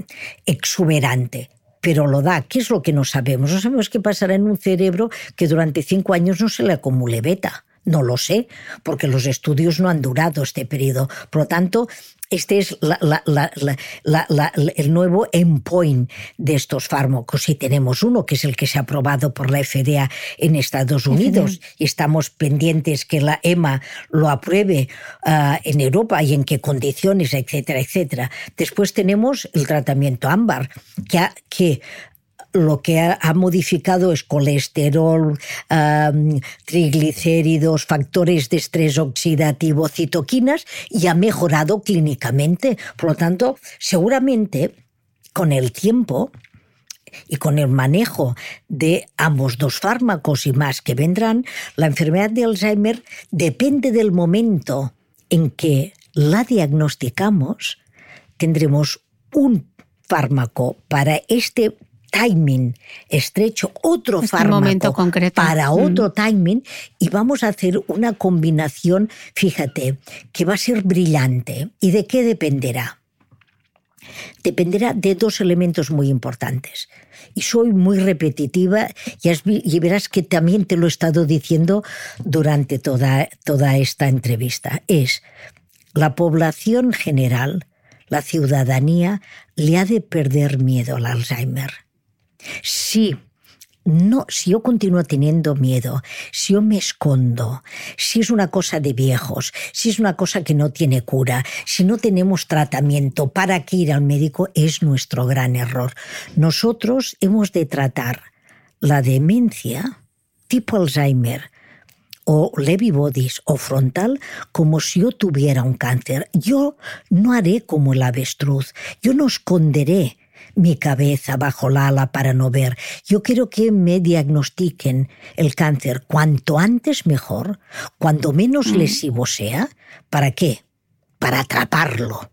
exuberante pero lo da. ¿Qué es lo que no sabemos? No sabemos qué pasará en un cerebro que durante cinco años no se le acumule beta. No lo sé, porque los estudios no han durado este periodo. Por lo tanto, este es el nuevo endpoint de estos fármacos. Y tenemos uno que es el que se ha aprobado por la FDA en Estados Unidos. Y estamos pendientes que la EMA lo apruebe ah, en Europa y en qué condiciones, etcétera, etcétera. Después tenemos el tratamiento ámbar que, que lo que ha, modificado es colesterol, triglicéridos, factores de estrés oxidativo, citoquinas y ha mejorado clínicamente. Por lo tanto, seguramente con el tiempo y con el manejo de ambos dos fármacos y más que vendrán, la enfermedad de Alzheimer depende del momento en que la diagnosticamos, tendremos un fármaco para este timing estrecho, otro este fármaco para mm. otro timing y vamos a hacer una combinación, fíjate, que va a ser brillante. ¿Y de qué dependerá? Dependerá de dos elementos muy importantes. Y soy muy repetitiva y, verás que también te lo he estado diciendo durante toda, toda esta entrevista. Es la población general, la ciudadanía, le ha de perder miedo al Alzheimer si no, si yo continúo teniendo miedo, si yo me escondo, si es una cosa de viejos, si es una cosa que no tiene cura, si no tenemos tratamiento, ¿para qué ir al médico? Es nuestro gran error. Nosotros hemos de tratar la demencia tipo Alzheimer o Lewy Bodies o frontal como si yo tuviera un cáncer. Yo no haré como el avestruz, yo no esconderé mi cabeza bajo la ala para no ver. Yo quiero que me diagnostiquen el cáncer cuanto antes mejor, cuando menos lesivo sea. ¿Para qué? Para atraparlo.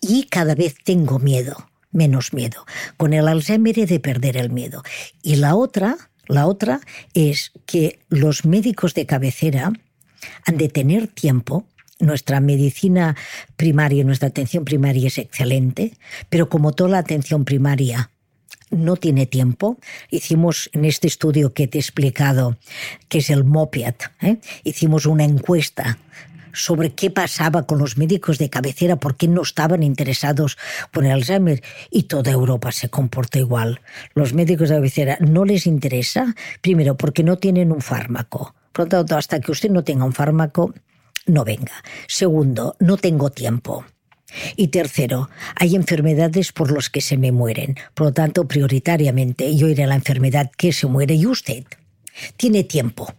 Y cada vez tengo miedo, menos miedo. Con el Alzheimer he de perder el miedo. Y la otra, la otra es que los médicos de cabecera han de tener tiempo nuestra medicina primaria, nuestra atención primaria es excelente, pero como toda la atención primaria, no tiene tiempo. Hicimos en este estudio que te he explicado, que es el MOPIAT, ¿eh? hicimos una encuesta sobre qué pasaba con los médicos de cabecera, por qué no estaban interesados por el Alzheimer. Y toda Europa se comporta igual. Los médicos de cabecera no les interesa, primero, porque no tienen un fármaco. Por lo tanto, hasta que usted no tenga un fármaco, no venga. Segundo, no tengo tiempo. Y tercero, hay enfermedades por las que se me mueren. Por lo tanto, prioritariamente yo iré a la enfermedad que se muere y usted tiene tiempo.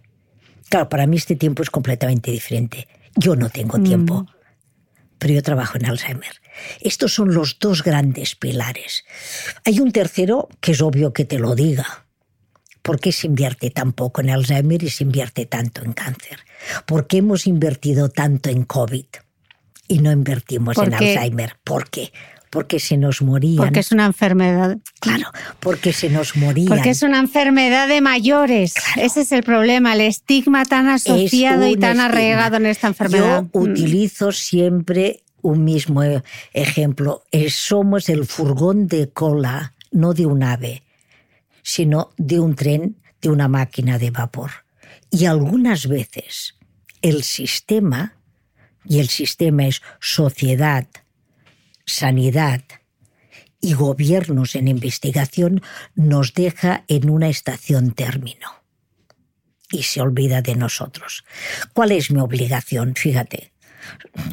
Claro, para mí este tiempo es completamente diferente. Yo no tengo mm. tiempo, pero yo trabajo en Alzheimer. Estos son los dos grandes pilares. Hay un tercero que es obvio que te lo diga. ¿Por qué se invierte tan poco en Alzheimer y se invierte tanto en cáncer? ¿Por qué hemos invertido tanto en COVID y no invertimos en Alzheimer? ¿Por qué? porque se nos morían. Porque es una enfermedad. Claro, porque se nos morían. Porque es una enfermedad de mayores. Ese es el problema, el estigma tan asociado y tan arraigado en esta enfermedad. Yo mm. utilizo siempre un mismo ejemplo. Somos el furgón de cola, no de un ave, sino de un tren, de una máquina de vapor. Y algunas veces el sistema, y el sistema es sociedad, sanidad y gobiernos en investigación nos deja en una estación término y se olvida de nosotros. ¿Cuál es mi obligación? Fíjate.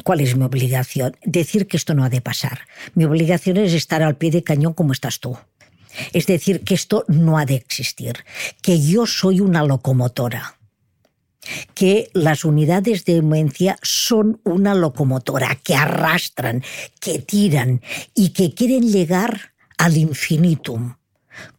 ¿Cuál es mi obligación? Decir que esto no ha de pasar. Mi obligación es estar al pie de cañón como estás tú. Es decir, que esto no ha de existir, que yo soy una locomotora que las unidades de demencia son una locomotora que arrastran, que tiran y que quieren llegar al infinitum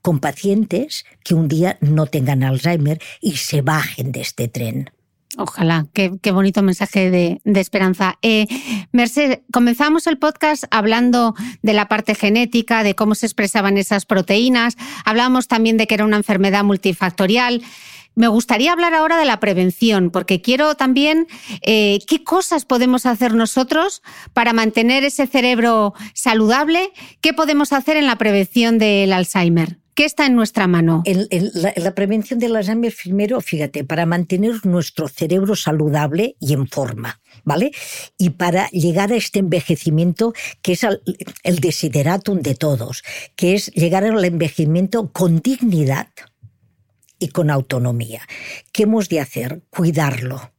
con pacientes que un día no tengan Alzheimer y se bajen de este tren. Ojalá, qué, bonito mensaje de, esperanza. Eh, Mercedes, comenzamos el podcast hablando de la parte genética, de cómo se expresaban esas proteínas, hablábamos también de que era una enfermedad multifactorial. Me gustaría hablar ahora de la prevención, porque quiero también eh, qué cosas podemos hacer nosotros para mantener ese cerebro saludable, qué podemos hacer en la prevención del Alzheimer. ¿Qué está en nuestra mano? la, la, prevención del Alzheimer, primero, fíjate, para mantener nuestro cerebro saludable y en forma, ¿vale? Y para llegar a este envejecimiento que es el, el desideratum de todos, que es llegar al envejecimiento con dignidad, y con autonomía. ¿Qué hemos de hacer? Cuidarlo.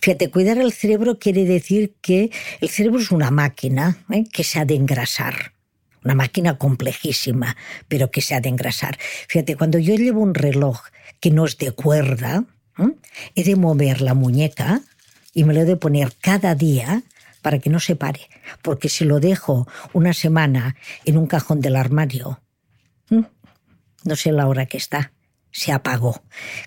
Fíjate, cuidar el cerebro quiere decir que el cerebro es una máquina ¿eh? que se ha de engrasar. Una máquina complejísima, pero que se ha de engrasar. Fíjate, cuando yo llevo un reloj que no es de cuerda, he de mover la muñeca y me lo he de poner cada día para que no se pare. Porque si lo dejo una semana en un cajón del armario, no sé la hora que está se apagó.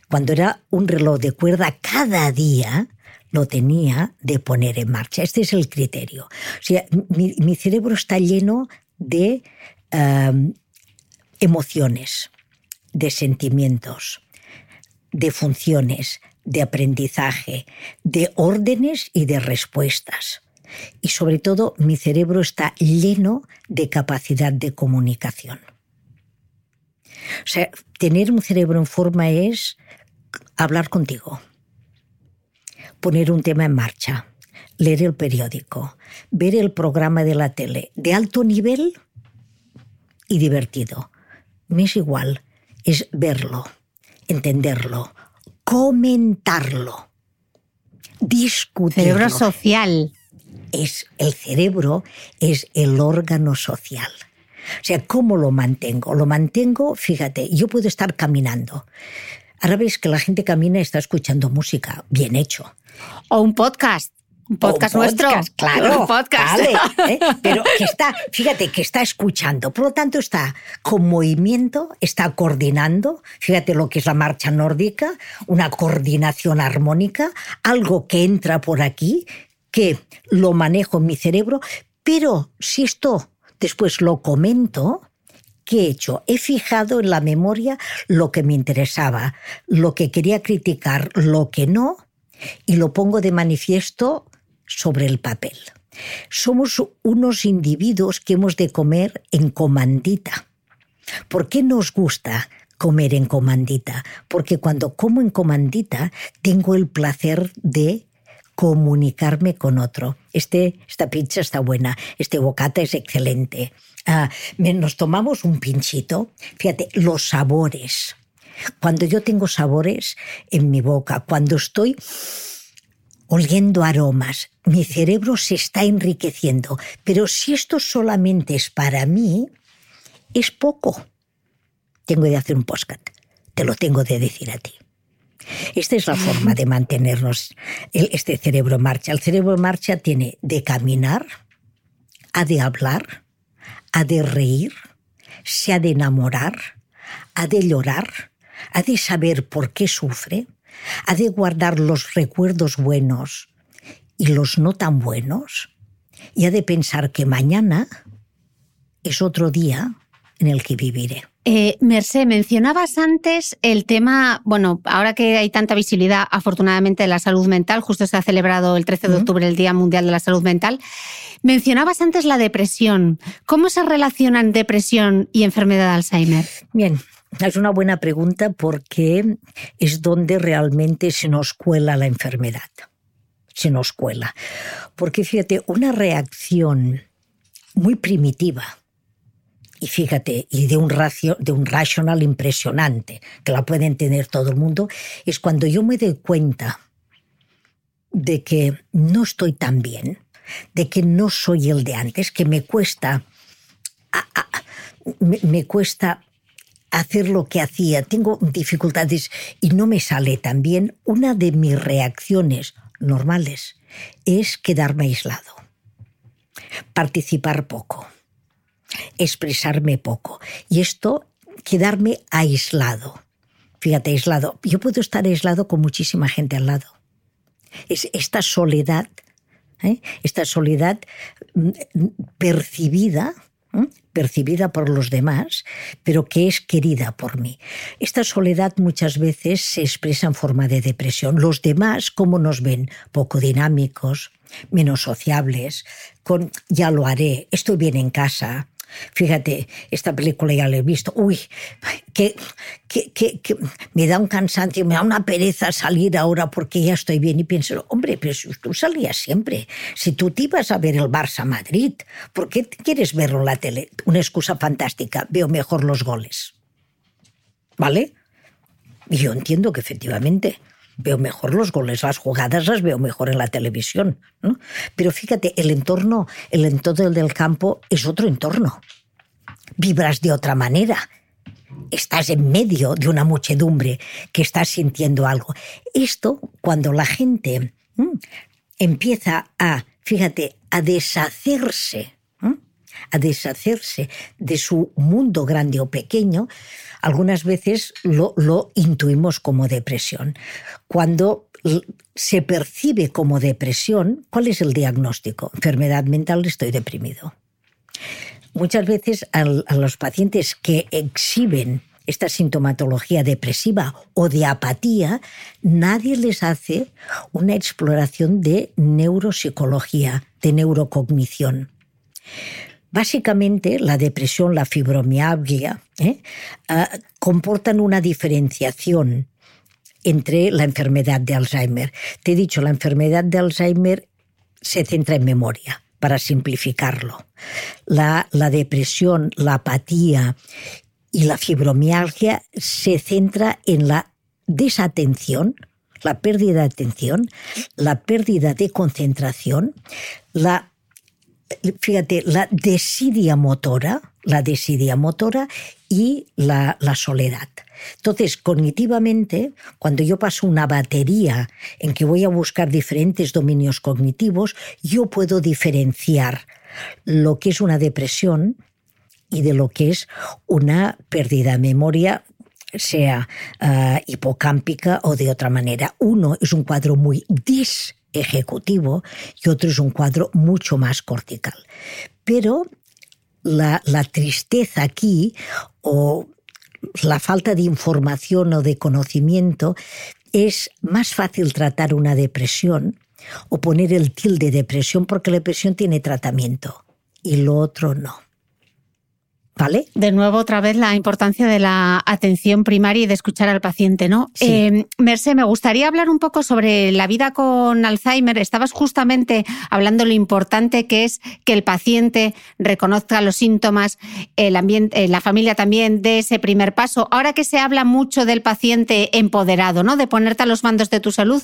Cuando era un reloj de cuerda, cada día lo tenía de poner en marcha. Este es el criterio. O sea, mi, cerebro está lleno de em, emociones, de sentimientos, de funciones, de aprendizaje, de órdenes y de respuestas. Y sobre todo, mi cerebro está lleno de capacidad de comunicación. O sea, tener un cerebro en forma es hablar contigo, poner un tema en marcha, leer el periódico, ver el programa de la tele de alto nivel y divertido. Me es igual, es verlo, entenderlo, comentarlo, discutirlo. Cerebro social. Es el cerebro es el órgano social. O sea, ¿cómo lo mantengo? Lo mantengo, fíjate, yo puedo estar caminando. Ahora ves que la gente camina y está escuchando música, bien hecho. O un podcast. Un podcast, nuestro. Claro. Un podcast. ¿eh? Pero que está, fíjate, que está escuchando. Por lo tanto, está con movimiento, está coordinando. Fíjate lo que es la marcha nórdica, una coordinación armónica, algo que entra por aquí, que lo manejo en mi cerebro. Pero si esto Después lo comento. ¿Qué he hecho? He fijado en la memoria lo que me interesaba, lo que quería criticar, lo que no, y lo pongo de manifiesto sobre el papel. Somos unos individuos que hemos de comer en comandita. ¿Por qué nos gusta comer en comandita? Porque cuando como en comandita tengo el placer de comunicarme con otro. Este, esta pizza está buena, este bocata es excelente. Ah, nos tomamos un pinchito. Fíjate, los sabores. Cuando yo tengo sabores en mi boca, cuando estoy oliendo aromas, mi cerebro se está enriqueciendo. Pero si esto solamente es para mí, es poco. Tengo de hacer un postcat. Te lo tengo de decir a ti. Esta es la forma de mantenernos este cerebro en marcha. El cerebro en marcha tiene de caminar, ha de hablar, ha de reír, se ha de enamorar, ha de llorar, ha de saber por qué sufre, ha de guardar los recuerdos buenos y los no tan buenos, y ha de pensar que mañana es otro día en el que viviré. Eh, Mercé, mencionabas antes el tema, bueno, ahora que hay tanta visibilidad, afortunadamente, de la salud mental, justo se ha celebrado el 13 de octubre el Día Mundial de la Salud Mental. Mencionabas antes la depresión. ¿Cómo se relacionan depresión y enfermedad de Alzheimer? Bien, es una buena pregunta porque es donde realmente se nos cuela la enfermedad. Se nos cuela. Porque fíjate, una reacción muy primitiva y fíjate, y de un, ratio, de un rational impresionante, que la puede entender todo el mundo, es cuando yo me doy cuenta de que no estoy tan bien, de que no soy el de antes, que me cuesta, me, cuesta hacer lo que hacía, tengo dificultades y no me sale tan bien, una de mis reacciones normales es quedarme aislado, participar poco expresarme poco. Y esto, quedarme aislado. Fíjate, aislado. Yo puedo estar aislado con muchísima gente al lado. Es esta soledad, ¿eh? esta soledad mm, percibida, por los demás, pero que es querida por mí. Esta soledad muchas veces se expresa en forma de depresión. Los demás, ¿cómo nos ven? Poco dinámicos, menos sociables, con ya lo haré, estoy bien en casa, Fíjate, esta película ya la he visto. Uy, que, me da un cansancio, me da una pereza salir ahora porque ya estoy bien. Y pienso, hombre, pero si tú salías siempre. Si tú te ibas a ver el Barça Madrid, ¿por qué quieres verlo en la tele? Una excusa fantástica. Veo mejor los goles. ¿Vale? Y yo entiendo que efectivamente veo mejor los goles, las jugadas las veo mejor en la televisión. ¿no? Pero fíjate, el entorno, el entorno del campo es otro entorno. Vibras de otra manera. Estás en medio de una muchedumbre que estás sintiendo algo. Esto, cuando la gente empieza a, fíjate, a deshacerse a deshacerse de su mundo grande o pequeño, algunas veces lo, lo intuimos como depresión. Cuando se percibe como depresión, ¿cuál es el diagnóstico? Enfermedad mental, estoy deprimido. Muchas veces a, los pacientes que exhiben esta sintomatología depresiva o de apatía, nadie les hace una exploración de neuropsicología, de neurocognición. Básicamente, la depresión, la fibromialgia, ¿eh? Ah, comportan una diferenciación entre la enfermedad de Alzheimer. Te he dicho, la enfermedad de Alzheimer se centra en memoria, para simplificarlo. La, la depresión, la apatía y la fibromialgia se centra en la desatención, la pérdida de atención, la pérdida de concentración, la fíjate, la desidia motora, la desidia motora y la, soledad. Entonces, cognitivamente, cuando yo paso una batería en que voy a buscar diferentes dominios cognitivos, yo puedo diferenciar lo que es una depresión y de lo que es una pérdida de memoria sea uh, hipocámpica o de otra manera. Uno es un cuadro muy dis ejecutivo y otro es un cuadro mucho más cortical. Pero la, tristeza aquí o la falta de información o de conocimiento es más fácil tratar una depresión o poner el tilde depresión porque la depresión tiene tratamiento y lo otro no. ¿Vale? De nuevo, otra vez, la importancia de la atención primaria y de escuchar al paciente, ¿no? Sí. Eh, Mercé, me gustaría hablar un poco sobre la vida con Alzheimer. Estabas justamente hablando lo importante que es que el paciente reconozca los síntomas, el ambiente, eh, la familia también dé ese primer paso. Ahora que se habla mucho del paciente empoderado, ¿no? De ponerte a los mandos de tu salud.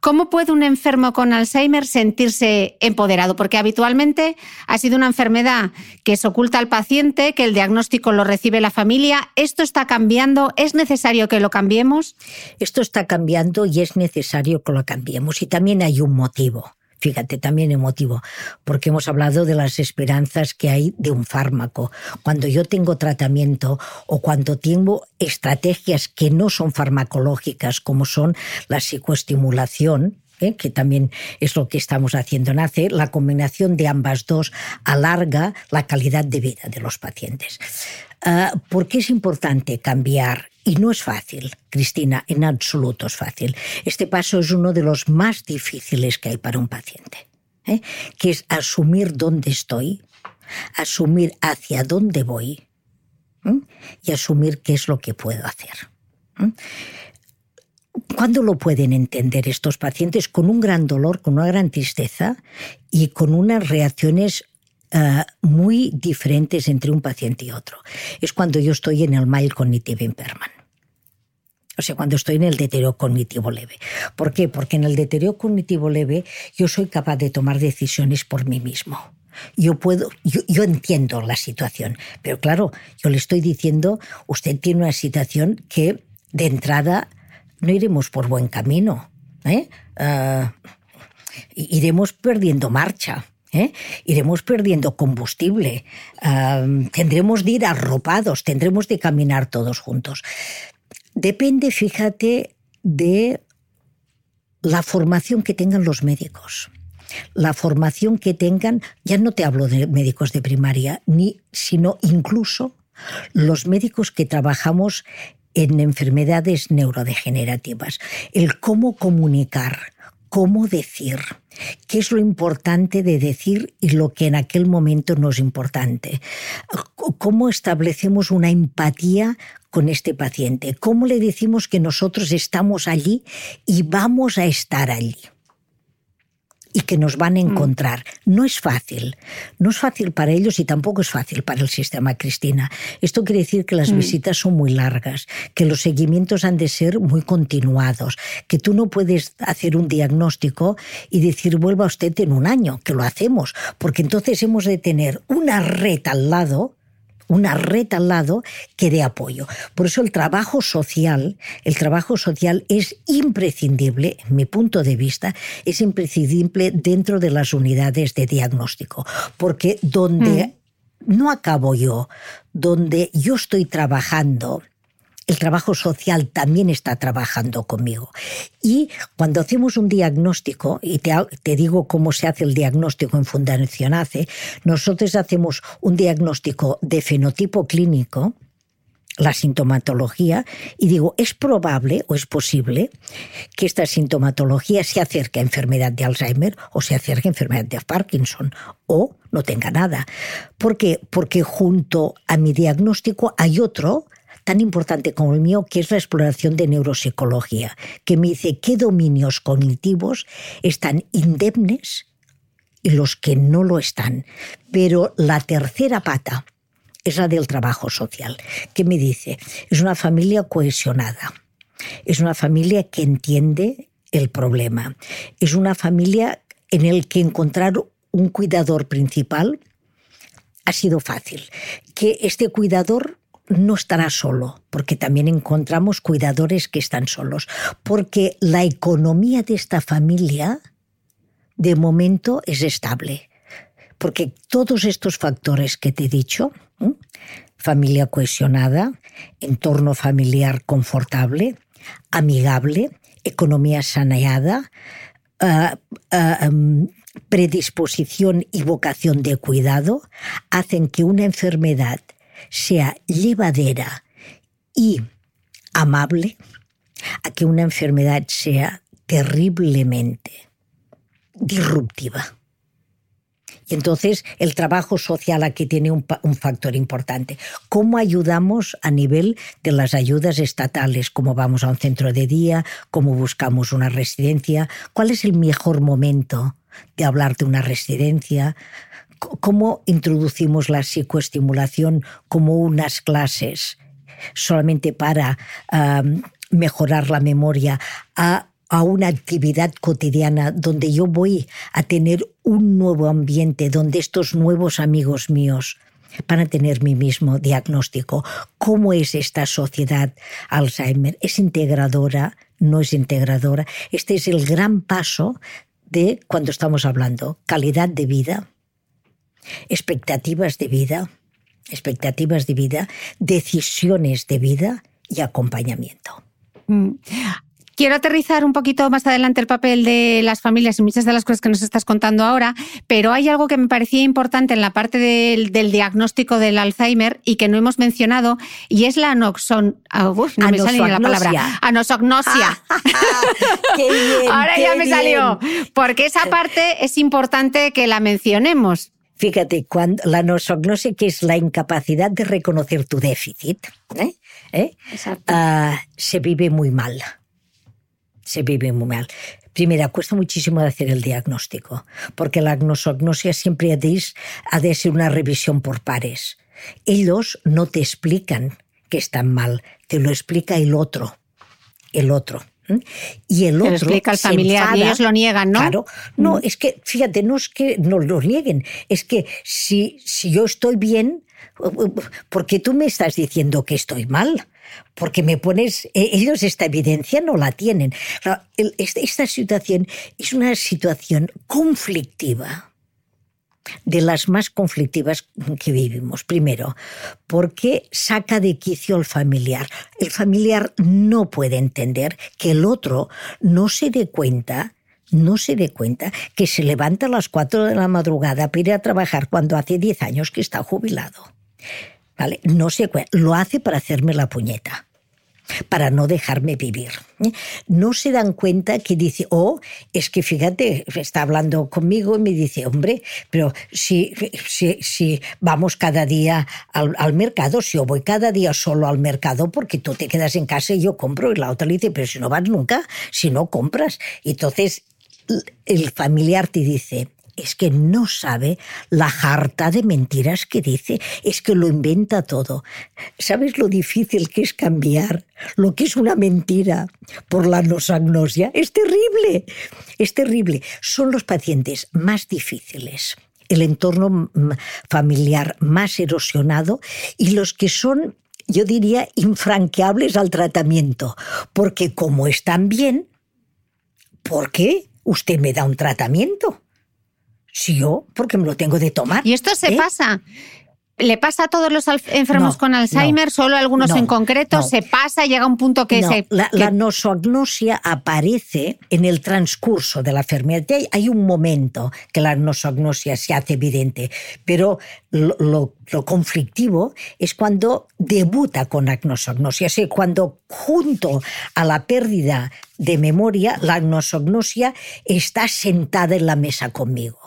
¿Cómo puede un enfermo con Alzheimer sentirse empoderado? Porque habitualmente ha sido una enfermedad que se oculta al paciente, que el diagnóstico lo recibe la familia. ¿Esto está cambiando? ¿Es necesario que lo cambiemos? Esto está cambiando y es necesario que lo cambiemos. Y también hay un motivo. Fíjate, también emotivo, porque hemos hablado de las esperanzas que hay de un fármaco. Cuando yo tengo tratamiento o cuando tengo estrategias que no son farmacológicas, como son la psicoestimulación, ¿eh? que también es lo que estamos haciendo en ACE, la combinación de ambas dos alarga la calidad de vida de los pacientes. Uh, ¿Por qué es importante cambiar? Y no es fácil, Cristina, en absoluto es fácil. Este paso es uno de los más difíciles que hay para un paciente, ¿eh? que es asumir dónde estoy, asumir hacia dónde voy ¿eh? y asumir qué es lo que puedo hacer. ¿eh? ¿Cuándo lo pueden entender estos pacientes? Con un gran dolor, con una gran tristeza y con unas reacciones Uh, muy diferentes entre un paciente y otro. Es cuando yo estoy en el mild cognitive impairment. O sea, cuando estoy en el deterioro cognitivo leve. ¿Por qué? Porque en el deterioro cognitivo leve yo soy capaz de tomar decisiones por mí mismo. Yo puedo, yo, yo, entiendo la situación, pero claro, yo le estoy diciendo, usted tiene una situación que de entrada no iremos por buen camino. ¿eh? Uh, iremos perdiendo marcha. ¿Eh? Iremos perdiendo combustible, uh, tendremos de ir arropados, tendremos de caminar todos juntos. Depende, fíjate, de la formación que tengan los médicos. La formación que tengan, ya no te hablo de médicos de primaria, ni, sino incluso los médicos que trabajamos en enfermedades neurodegenerativas. El cómo comunicar, cómo decir, qué es lo importante de decir y lo que en aquel momento no es importante. Cómo establecemos una empatía con este paciente. Cómo le decimos que nosotros estamos allí y vamos a estar allí. Y que nos van a encontrar. No es fácil. No es fácil para ellos y tampoco es fácil para el sistema, Cristina. Esto quiere decir que las mm. visitas son muy largas, que los seguimientos han de ser muy continuados, que tú no puedes hacer un diagnóstico y decir vuelva usted en un año, que lo hacemos, porque entonces hemos de tener una red al lado una red al lado que dé apoyo. Por eso el trabajo social, el trabajo social es imprescindible, en mi punto de vista, es imprescindible dentro de las unidades de diagnóstico, porque donde mm. no acabo yo, donde yo estoy trabajando, el trabajo social también está trabajando conmigo. Y cuando hacemos un diagnóstico, y te, digo cómo se hace el diagnóstico en Fundación ACE, nosotros hacemos un diagnóstico de fenotipo clínico, la sintomatología, y digo, es probable o es posible que esta sintomatología se acerque a enfermedad de Alzheimer o se acerque a enfermedad de Parkinson o no tenga nada. ¿Por qué? Porque junto a mi diagnóstico hay otro tan importante como el mío, que es la exploración de neuropsicología, que me dice qué dominios cognitivos están indemnes y los que no lo están. Pero la tercera pata es la del trabajo social, que me dice, es una familia cohesionada, es una familia que entiende el problema, es una familia en el que encontrar un cuidador principal ha sido fácil, que este cuidador no estará solo, porque también encontramos cuidadores que están solos, porque la economía de esta familia de momento es estable, porque todos estos factores que te he dicho, familia cohesionada, entorno familiar confortable, amigable, economía saneada, uh, uh, um, predisposición y vocación de cuidado, hacen que una enfermedad sea llevadera y amable a que una enfermedad sea terriblemente disruptiva. Y entonces el trabajo social aquí tiene un, un, factor importante. ¿Cómo ayudamos a nivel de las ayudas estatales? ¿Cómo vamos a un centro de día? ¿Cómo buscamos una residencia? ¿Cuál es el mejor momento de hablar de una residencia? ¿Cómo introducimos la psicoestimulación como unas clases solamente para mejorar la memoria a a una actividad cotidiana donde yo voy a tener un nuevo ambiente, donde estos nuevos amigos míos van a tener mi mismo diagnóstico. ¿Cómo es esta sociedad Alzheimer? ¿Es integradora? ¿No es integradora? Este es el gran paso de cuando estamos hablando calidad de vida, expectativas de vida, expectativas de vida, decisiones de vida y acompañamiento. Mm. Quiero aterrizar un poquito más adelante el papel de las familias y muchas de las cosas que nos estás contando ahora, pero hay algo que me parecía importante en la parte del, diagnóstico del Alzheimer y que no hemos mencionado, y es la anoxon... Ah, no me sale la palabra. Anosognosia. ahora ya me salió. Porque esa parte es importante que la mencionemos. Fíjate, cuando la nosognosia, que es la incapacidad de reconocer tu déficit, ¿eh? ¿Eh? Uh, se vive muy mal se vive muy mal. Primero, cuesta muchísimo hacer el diagnóstico, porque la agnosognosia siempre ha de ser una revisión por pares. Ellos no te explican que están mal, te lo explica el otro. El otro. Y el otro. Explica familiar y ellos lo niegan, ¿no? Claro. No, es que, fíjate, no es que no lo nieguen, es que si, si yo estoy bien, ¿por qué tú me estás diciendo que estoy mal? porque me pones, e, ellos esta evidencia no la tienen. Esta situación es una situación conflictiva, de las más conflictivas que vivimos. Primero, porque saca de quicio al familiar. El familiar no puede entender que el otro no se dé cuenta no se dé cuenta que se levanta a las 4 de la madrugada para ir a trabajar cuando hace 10 años que está jubilado. ¿Vale? No se lo hace para hacerme la puñeta para no dejarme vivir. ¿eh? No se dan cuenta que dice, oh, es que fíjate, está hablando conmigo y me dice, hombre, pero si, si, si vamos cada día al, al, mercado, si yo voy cada día solo al mercado porque tú te quedas en casa y yo compro, y la otra le dice, pero si no vas nunca, si no compras. Y entonces el familiar te dice, es que no sabe la jarta de mentiras que dice, es que lo inventa todo. ¿Sabes lo difícil que es cambiar lo que es una mentira por la nosagnosia? Es terrible, es terrible. Son los pacientes más difíciles el entorno familiar más erosionado y los que son, yo diría, infranqueables al tratamiento, porque como están bien, ¿por qué usted me da un tratamiento? Si yo, porque me lo tengo de tomar. Y esto se ¿eh? pasa. ¿Le pasa a todos los enfermos con Alzheimer? ¿Solo algunos en concreto? ¿Se pasa? ¿Llega un punto que se.? La, la, nosognosia aparece en el transcurso de la enfermedad. Hay un momento que la nosognosia se hace evidente, pero lo, conflictivo es cuando debuta con agnosognosia, es cuando junto a la pérdida de memoria, la agnosognosia está sentada en la mesa conmigo.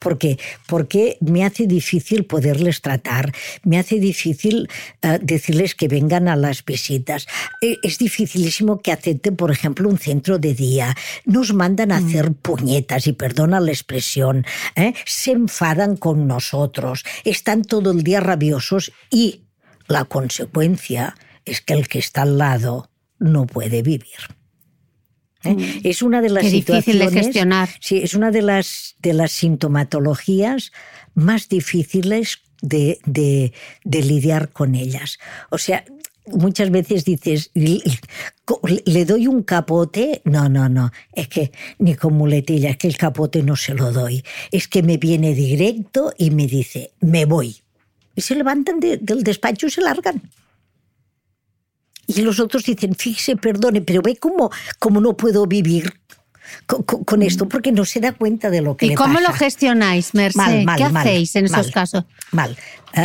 ¿Por qué? Porque me hace difícil poderles tratar, me hace difícil uh, decirles que vengan a las visitas. Eh, es dificilísimo que acepten, por ejemplo, un centro de día. Nos mandan a mm. hacer puñetas, y perdona la expresión, ¿eh? se enfadan con nosotros, están todo el día rabiosos y la consecuencia es que el que está al lado no puede vivir. ¿Eh? Mm. Es una de las situaciones, de gestionar. Sí, es una de las, de las sintomatologías más difíciles de, de, de lidiar con ellas. O sea, muchas veces dices, ¿le doy un capote? No, no, no, es que ni con muletilla, es que el capote no se lo doy. Es que me viene directo y me dice, me voy. Y se levantan del despacho y se largan. Y los otros dicen, fíjese, perdone, pero ve cómo, cómo no puedo vivir con, esto, porque no se da cuenta de lo que ¿Y le cómo lo gestionáis, Mercedes? ¿Qué hacéis en esos casos? Mal.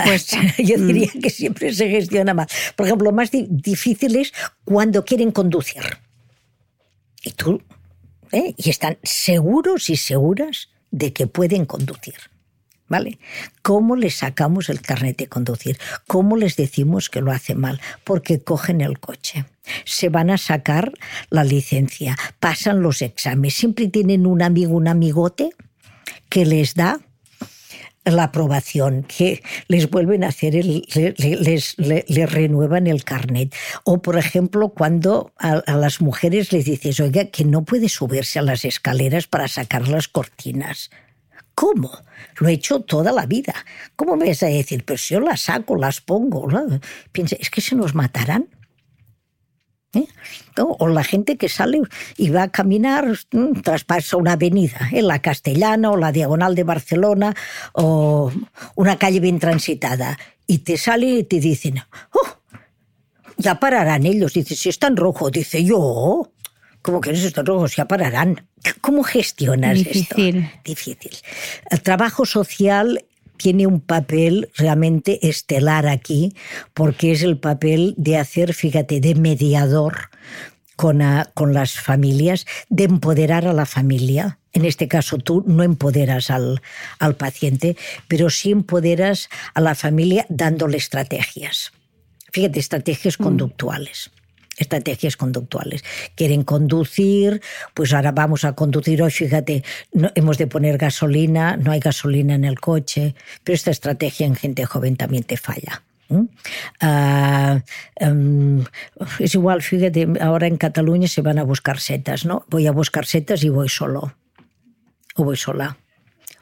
Pues, yo mm. diría que siempre se gestiona mal. Por ejemplo, lo más difícil es cuando quieren conducir. Y tú, ¿eh? y están seguros y seguras de que pueden conducir. ¿Vale? ¿Cómo les sacamos el carnet de conducir? ¿Cómo les decimos que lo hace mal? Porque cogen el coche. Se van a sacar la licencia, pasan los exámenes. Siempre tienen un amigo, un amigote que les da la aprobación, que les vuelven a hacer, el, les, renuevan el carnet. O, por ejemplo, cuando a, a, las mujeres les dices, oiga, que no puede subirse a las escaleras para sacar las cortinas. ¿Cómo? Lo he hecho toda la vida. ¿Cómo me vas a decir? Pero si yo las saco, las pongo. Piensa, es que se nos matarán. ¿Eh? O la gente que sale y va a caminar, mm, traspasa una avenida, en la Castellana o la Diagonal de Barcelona o una calle bien transitada, y te sale y te dicen, oh, ya pararán ellos. Dice, si está en rojo, dice yo, ¿cómo que no están rojos? Ya pararán. ¿Cómo gestionas Difícil. esto? Difícil. El trabajo social tiene un papel realmente estelar aquí, porque es el papel de hacer, fíjate, de mediador con, con las familias, de empoderar a la familia. En este caso tú no empoderas al, al paciente, pero sí empoderas a la familia dándole estrategias. Fíjate, estrategias mm. conductuales estrategias conductuales. Quieren conducir, pues ahora vamos a conducir hoy, fíjate, no, hemos de poner gasolina, no hay gasolina en el coche, pero esta estrategia en gente joven también te falla. Uh, um, es igual, fíjate, ahora en Cataluña se van a buscar setas, ¿no? Voy a buscar setas y voy solo. O voy sola.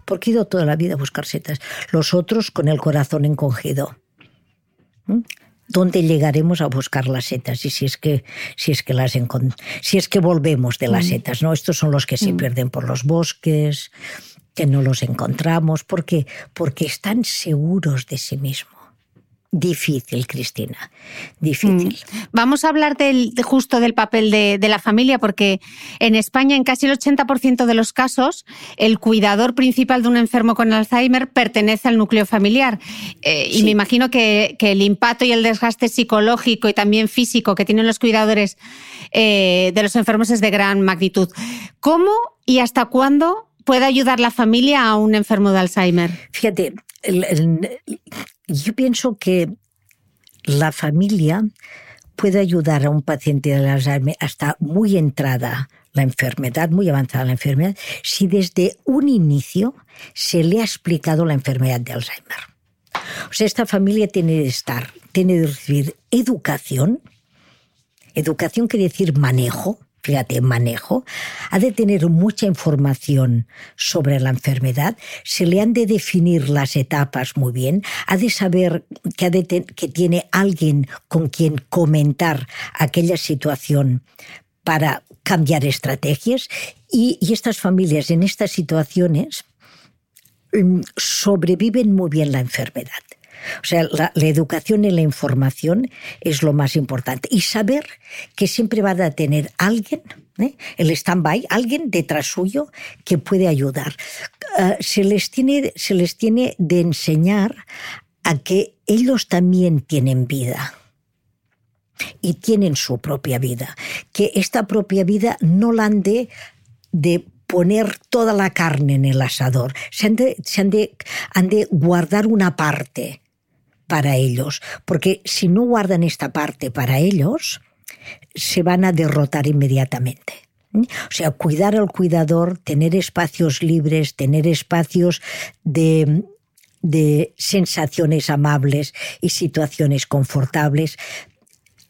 Porque he ido toda la vida a buscar setas. Los otros con el corazón encogido. ¿Mm? Dónde llegaremos a buscar las setas y si es que si es que las si es que volvemos de las mm. setas no estos son los que se mm. pierden por los bosques que no los encontramos porque porque están seguros de sí mismos Difícil, Cristina, difícil. Mm. Vamos a hablar del, justo del papel de, la familia, porque en España, en casi el 80% de los casos, el cuidador principal de un enfermo con Alzheimer pertenece al núcleo familiar. Eh, y me imagino que, el impacto y el desgaste psicológico y también físico que tienen los cuidadores eh, de los enfermos es de gran magnitud. ¿Cómo y hasta cuándo puede ayudar la familia a un enfermo de Alzheimer? Fíjate, yo pienso que la familia puede ayudar a un paciente de Alzheimer hasta muy entrada la enfermedad, muy avanzada la enfermedad, si desde un inicio se le ha explicado la enfermedad de Alzheimer. O sea, esta familia tiene de estar, tiene de recibir educación. Educación quiere decir manejo, fíjate, manejo, ha de tener mucha información sobre la enfermedad, se le han de definir las etapas muy bien, ha de saber que, que tiene alguien con quien comentar aquella situación para cambiar estrategias. Y, y estas familias en estas situaciones mm, sobreviven muy bien la enfermedad. O sea, la, educación y la información es lo más importante. Y saber que siempre va a tener alguien, ¿eh? el stand-by, alguien detrás suyo que puede ayudar. Ah, se, les tiene, se les tiene de enseñar a que ellos también tienen vida y tienen su propia vida, que esta propia vida no la han de, poner toda la carne en el asador, se han se han de, han de guardar una parte para ellos, porque si no guardan esta parte para ellos, se van a derrotar inmediatamente. O sea, cuidar al cuidador, tener espacios libres, tener espacios de, de sensaciones amables y situaciones confortables.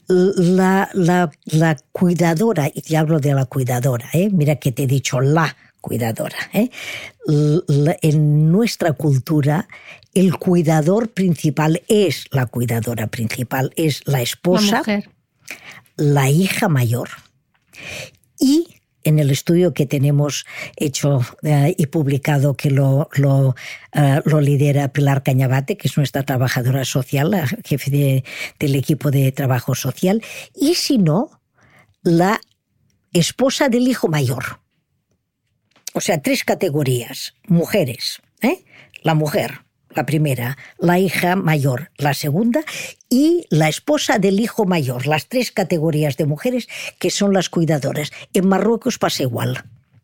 La, la, la, cuidadora, y te hablo de la cuidadora, ¿eh? mira que te he dicho la cuidadora. ¿eh? en nuestra cultura el cuidador principal es la cuidadora principal, es la esposa, la, hija mayor. Y en el estudio que tenemos hecho eh, y publicado, que lo, lo, eh, lo, lidera Pilar Cañabate, que es nuestra trabajadora social, la jefe del equipo de trabajo social, y si no, la esposa del hijo mayor. O sea, tres categorías. Mujeres, ¿eh? la mujer, la primera, la hija mayor, la segunda, y la esposa del hijo mayor, las tres categorías de mujeres que son las cuidadoras. En Marruecos pasa igual,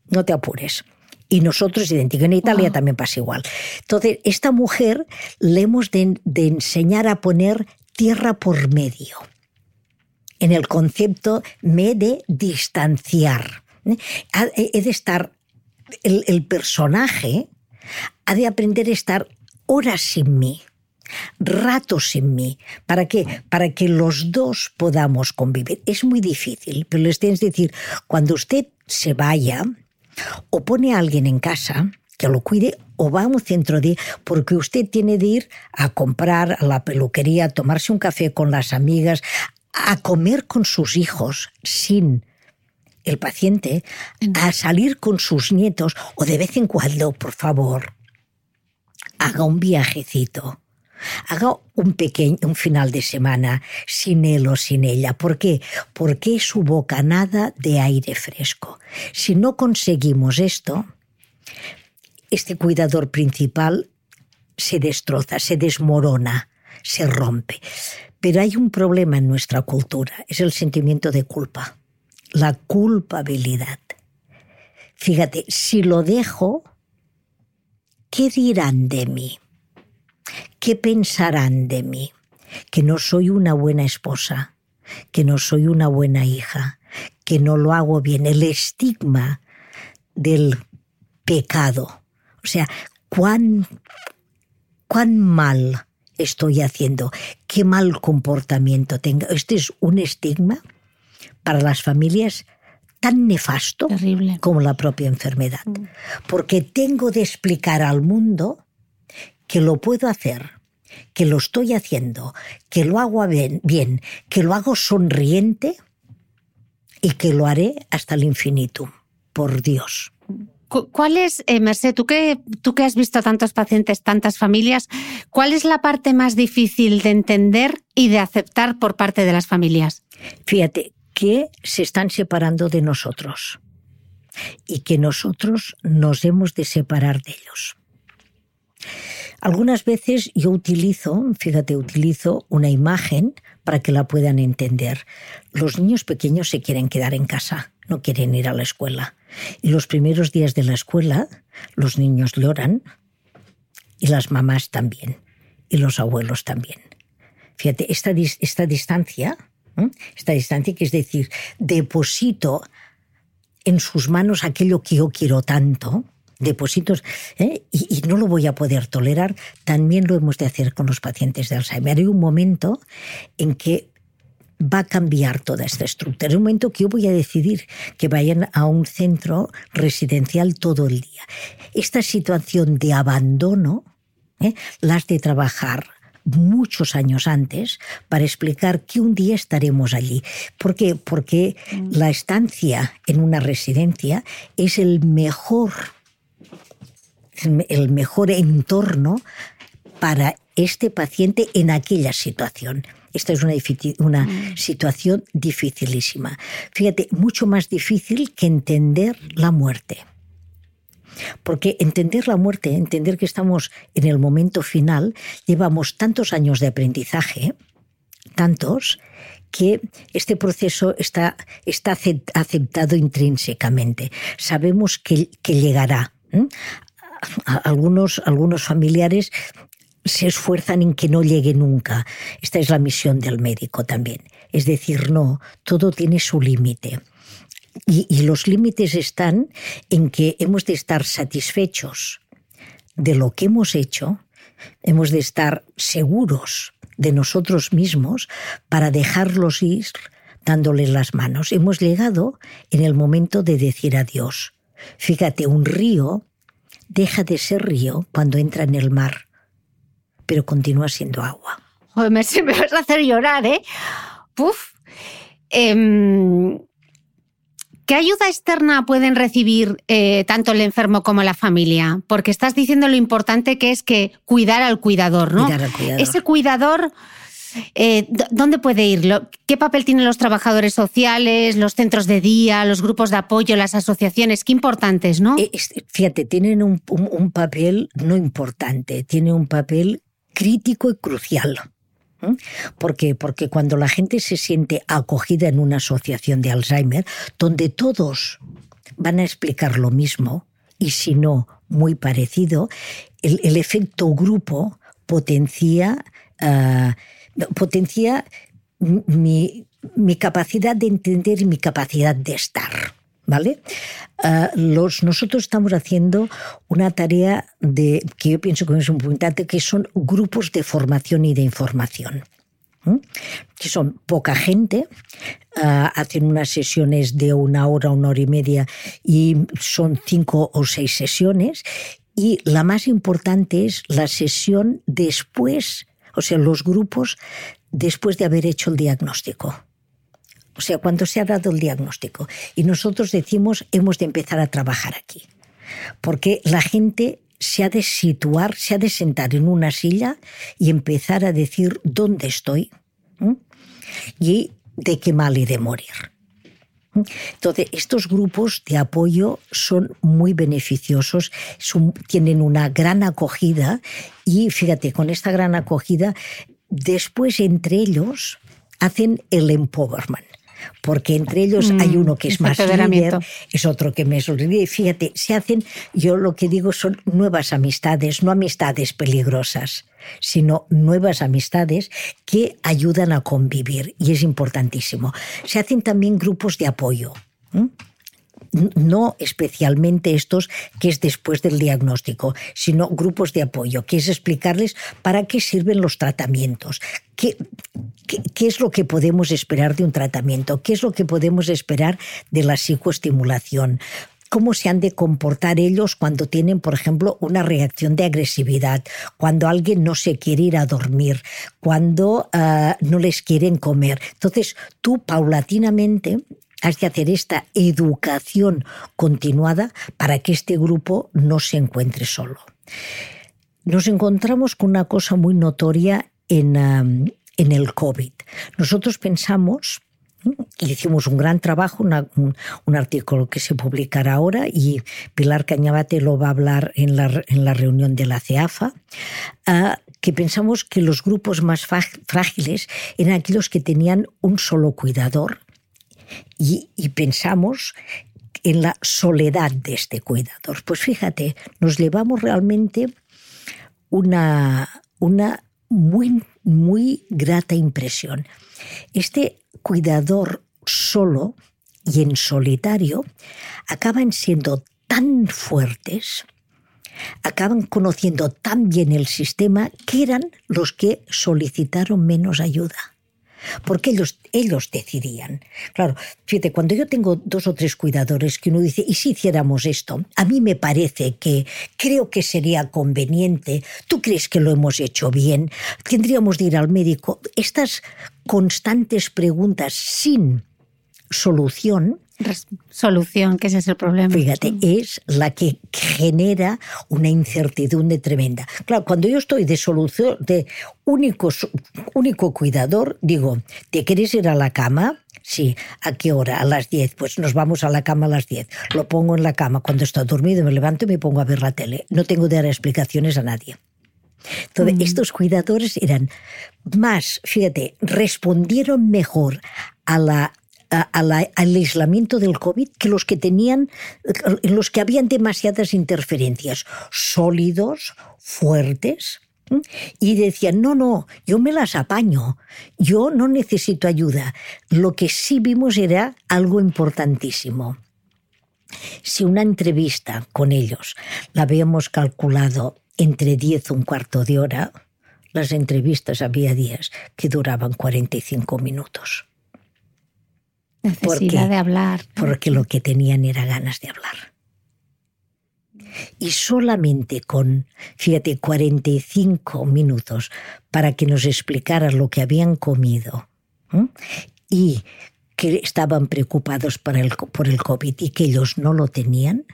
no te apures. Y nosotros idéntico. En Italia también pasa igual. Entonces, esta mujer le hemos de, enseñar a poner tierra por medio. En el concepto me de distanciar. ¿eh? He de estar, el, personaje ha de aprender a estar horas sin mí ratos sin mí. ¿Para qué? Para que los dos podamos convivir. Es muy difícil, pero les tienes que decir, cuando usted se vaya o pone a alguien en casa, que lo cuide o va a un centro de porque usted tiene de ir a comprar a la peluquería, a tomarse un café con las amigas, a comer con sus hijos sin el paciente, a salir con sus nietos o de vez en cuando, por favor, haga un viajecito Haga un pequeño, un final de semana sin él o sin ella. ¿Por qué? Porque es su bocanada de aire fresco. Si no conseguimos esto, este cuidador principal se destroza, se desmorona, se rompe. Pero hay un problema en nuestra cultura, es el sentimiento de culpa, la culpabilidad. Fíjate, si lo dejo, ¿qué dirán de mí? ¿Qué pensarán de mí? Que no soy una buena esposa, que no soy una buena hija, que no lo hago bien. El estigma del pecado. O sea, cuán, cuán mal estoy haciendo, qué mal comportamiento tengo. Este es un estigma para las familias tan nefasto como la propia enfermedad. Mm. Porque tengo de explicar al mundo que lo puedo hacer, que lo estoy haciendo, que lo hago bien, que lo hago sonriente y que lo haré hasta el infinito, por Dios. ¿Cuál es, eh, Merced, tú que, tú que has visto tantos pacientes, tantas familias, cuál es la parte más difícil de entender y de aceptar por parte de las familias? Fíjate, que se están separando de nosotros y que nosotros nos hemos de separar de ellos. Algunas veces yo utilizo, fíjate, utilizo una imagen para que la puedan entender. Los niños pequeños se quieren quedar en casa, no quieren ir a la escuela. Y los primeros días de la escuela, los niños lloran y las mamás también, y los abuelos también. Fíjate, esta, esta distancia, esta distancia que es decir, deposito en sus manos aquello que yo quiero tanto, depósitos ¿eh? y, no lo voy a poder tolerar, también lo hemos de hacer con los pacientes de Alzheimer. Hay un momento en que va a cambiar toda esta estructura. Es un momento que yo voy a decidir que vayan a un centro residencial todo el día. Esta situación de abandono ¿eh? las de trabajar muchos años antes para explicar que un día estaremos allí. ¿Por qué? Porque mm. la estancia en una residencia es el mejor el mejor entorno para este paciente en aquella situación. Esta es una, una mm. situación dificilísima. Fíjate, mucho más difícil que entender la muerte. Porque entender la muerte, entender que estamos en el momento final, llevamos tantos años de aprendizaje, tantos, que este proceso está, aceptado intrínsecamente. Sabemos que, que llegará algunos, algunos familiares se esfuerzan en que no llegue nunca. Esta es la misión del médico también. Es decir, no, todo tiene su límite. Y, los límites están en que hemos de estar satisfechos de lo que hemos hecho, hemos de estar seguros de nosotros mismos para dejarlos ir dándoles las manos. Hemos llegado en el momento de decir adiós. Fíjate, un río deja de ser río cuando entra en el mar, pero continúa siendo agua. Joder, me, vas a hacer llorar, ¿eh? Puf. Em, ¿Qué ayuda externa pueden recibir eh, tanto el enfermo como la familia? Porque estás diciendo lo importante que es que cuidar al cuidador, ¿no? Cuidar al cuidador. Ese cuidador eh, ¿Dónde puede ir? ¿Qué papel tienen los trabajadores sociales, los centros de día, los grupos de apoyo, las asociaciones? Qué importantes, ¿no? Eh, fíjate, tienen un, papel no importante, tiene un papel crítico y crucial. ¿Por qué? Porque cuando la gente se siente acogida en una asociación de Alzheimer, donde todos van a explicar lo mismo y si no, muy parecido, el, efecto grupo potencia, ah, potencia mi, mi capacidad de entender y mi capacidad de estar. ¿Vale? Ah, nosotros estamos haciendo una tarea de, que yo pienso que es un importante, que son grupos de formación y de información. que son poca gente, ah, hacen unas sesiones de una hora, una hora y media, y son cinco o seis sesiones, y la más importante es la sesión después, o sea, los grupos después de haber hecho el diagnóstico. O sea, cuando se ha dado el diagnóstico. Y nosotros decimos, hemos de empezar a trabajar aquí. Porque la gente se ha de situar, se ha de sentar en una silla y empezar a decir dónde estoy y de qué mal y de morir. Entonces, estos grupos de apoyo son muy beneficiosos, tienen una gran acogida y fíjate, con esta gran acogida, después entre ellos hacen el empowerment porque entre ellos hay mm, uno que es más líder, es otro que me sorprende. Fíjate, se hacen, yo lo que digo son nuevas amistades, no amistades peligrosas, sino nuevas amistades que ayudan a convivir y es importantísimo. Se hacen también grupos de apoyo no especialmente estos que es después del diagnóstico, sino grupos de apoyo, que es explicarles para qué sirven los tratamientos, qué, qué, es lo que podemos esperar de un tratamiento, qué es lo que podemos esperar de la psicoestimulación, cómo se han de comportar ellos cuando tienen, por ejemplo, una reacción de agresividad, cuando alguien no se quiere ir a dormir, cuando ah, no les quieren comer. Entonces, tú paulatinamente Has de hacer esta educación continuada para que este grupo no se encuentre solo. Nos encontramos con una cosa muy notoria en, en el COVID. Nosotros pensamos y hicimos un gran trabajo, un, artículo que se publicará ahora y Pilar Cañabate lo va a hablar en la, en la reunión de la CEAFA, ah, que pensamos que los grupos más frágiles eran aquellos que tenían un solo cuidador y, pensamos en la soledad de este cuidador. Pues fíjate, nos llevamos realmente una, una muy, muy grata impresión. Este cuidador solo y en solitario acaban siendo tan fuertes, acaban conociendo tan bien el sistema que eran los que solicitaron menos ayuda porque ellos, ellos decidían. Claro, fíjate, cuando yo tengo dos o tres cuidadores que uno dice, ¿y si hiciéramos esto? A mí me parece que creo que sería conveniente, ¿tú crees que lo hemos hecho bien? Tendríamos de ir al médico. Estas constantes preguntas sin solución solución, que ese es el problema. Fíjate, es la que genera una incertidumbre tremenda. Claro, cuando yo estoy de solución, de único, único cuidador, digo, ¿te quieres ir a la cama? Sí, ¿a qué hora? A las 10. Pues nos vamos a la cama a las 10. Lo pongo en la cama. Cuando está dormido me levanto y me pongo a ver la tele. No tengo de dar explicaciones a nadie. Entonces, mm. estos cuidadores eran más, fíjate, respondieron mejor a la al aislamiento del COVID que los que tenían, en los que habían demasiadas interferencias, sólidos, fuertes. Y decían, no, no, yo me las apaño, yo no necesito ayuda. Lo que sí vimos era algo importantísimo. Si una entrevista con ellos la habíamos calculado entre 10 o un cuarto de hora, las entrevistas había días que duraban 45 minutos. Necesidad de hablar. Porque lo que tenían era ganas de hablar. Y solamente con, fíjate, 45 minutos para que nos explicaran lo que habían comido y que estaban preocupados por el, por el COVID y que ellos no lo tenían,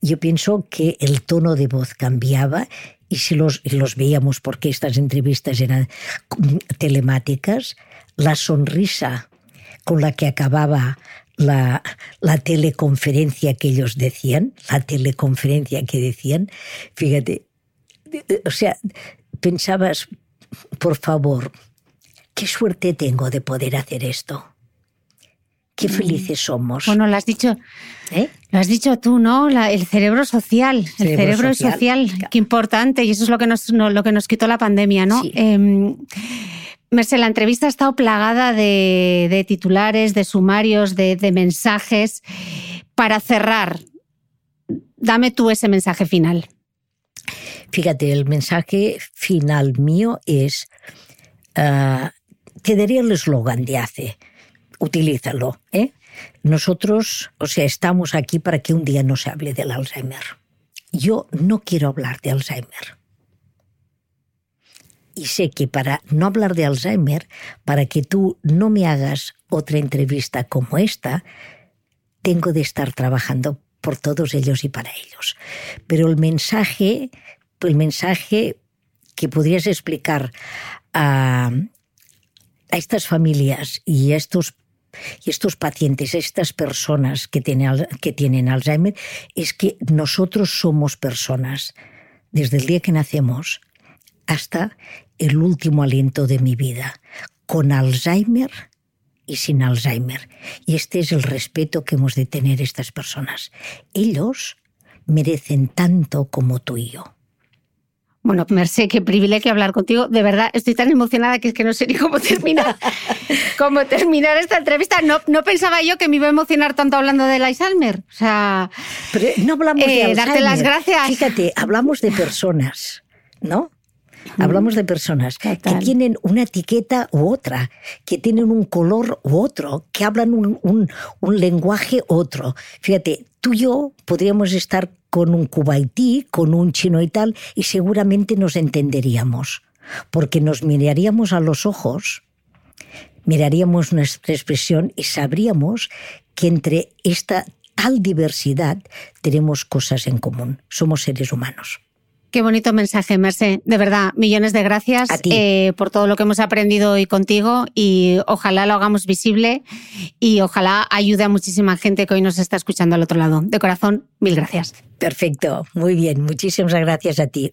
yo pienso que el tono de voz cambiaba y si los, los veíamos porque estas entrevistas eran telemáticas, la sonrisa con la que acababa la, teleconferencia que ellos decían, la teleconferencia que decían, fíjate, o sea, pensabas, por favor, qué suerte tengo de poder hacer esto. qué felices somos. Bueno, lo has dicho, ¿Eh? lo has dicho tú, ¿no? La- el cerebro social, el Cerebro cerebro social, social, claro. qué importante, y eso es lo que nos, no- lo que nos quitó la pandemia, ¿no? Sí. Em, Mercè, la entrevista ha estado plagada de, titulares, de sumarios, de, mensajes. Para cerrar, dame tú ese mensaje final. Fíjate, el mensaje final mío es, ah, te daría el eslogan de hace, utilízalo. ¿eh? Nosotros, o sea, estamos aquí para que un día no se hable del Alzheimer. Yo no quiero hablar de Alzheimer. Y sé que para no hablar de Alzheimer, para que tú no me hagas otra entrevista como esta, tengo de estar trabajando por todos ellos y para ellos. Pero el mensaje, el mensaje que podrías explicar a, a estas familias y a estos y estos pacientes, estas personas que tienen, que tienen Alzheimer, es que nosotros somos personas desde el día que nacemos hasta el último aliento de mi vida, con Alzheimer y sin Alzheimer. Y este es el respeto que hemos de tener estas personas. Ellos merecen tanto como tú y yo. Bueno, Mercè, qué privilegio hablar contigo. De verdad, estoy tan emocionada que es que no sé ni cómo terminar, cómo terminar esta entrevista. No, no pensaba yo que me iba a emocionar tanto hablando del Alzheimer. O sea, Pero no hablamos de Eh, Alzheimer. darte las gracias. Fíjate, hablamos de personas, ¿no? Hablamos de personas que tienen una etiqueta u otra, que tienen un color u otro, que hablan un, un- un lenguaje otro. Fíjate, tú y yo podríamos estar con un cubaití, con un chino y tal, y seguramente nos entenderíamos, porque nos miraríamos a los ojos miraríamos nuestra expresión y sabríamos que entre esta tal diversidad tenemos cosas en común. Somos seres humanos. Qué bonito mensaje, Mercè. De verdad, millones de gracias eh, por todo lo que hemos aprendido hoy contigo y ojalá lo hagamos visible y ojalá ayude a muchísima gente que hoy nos está escuchando al otro lado. De corazón, mil gracias. Perfecto, muy bien. Muchísimas gracias a ti.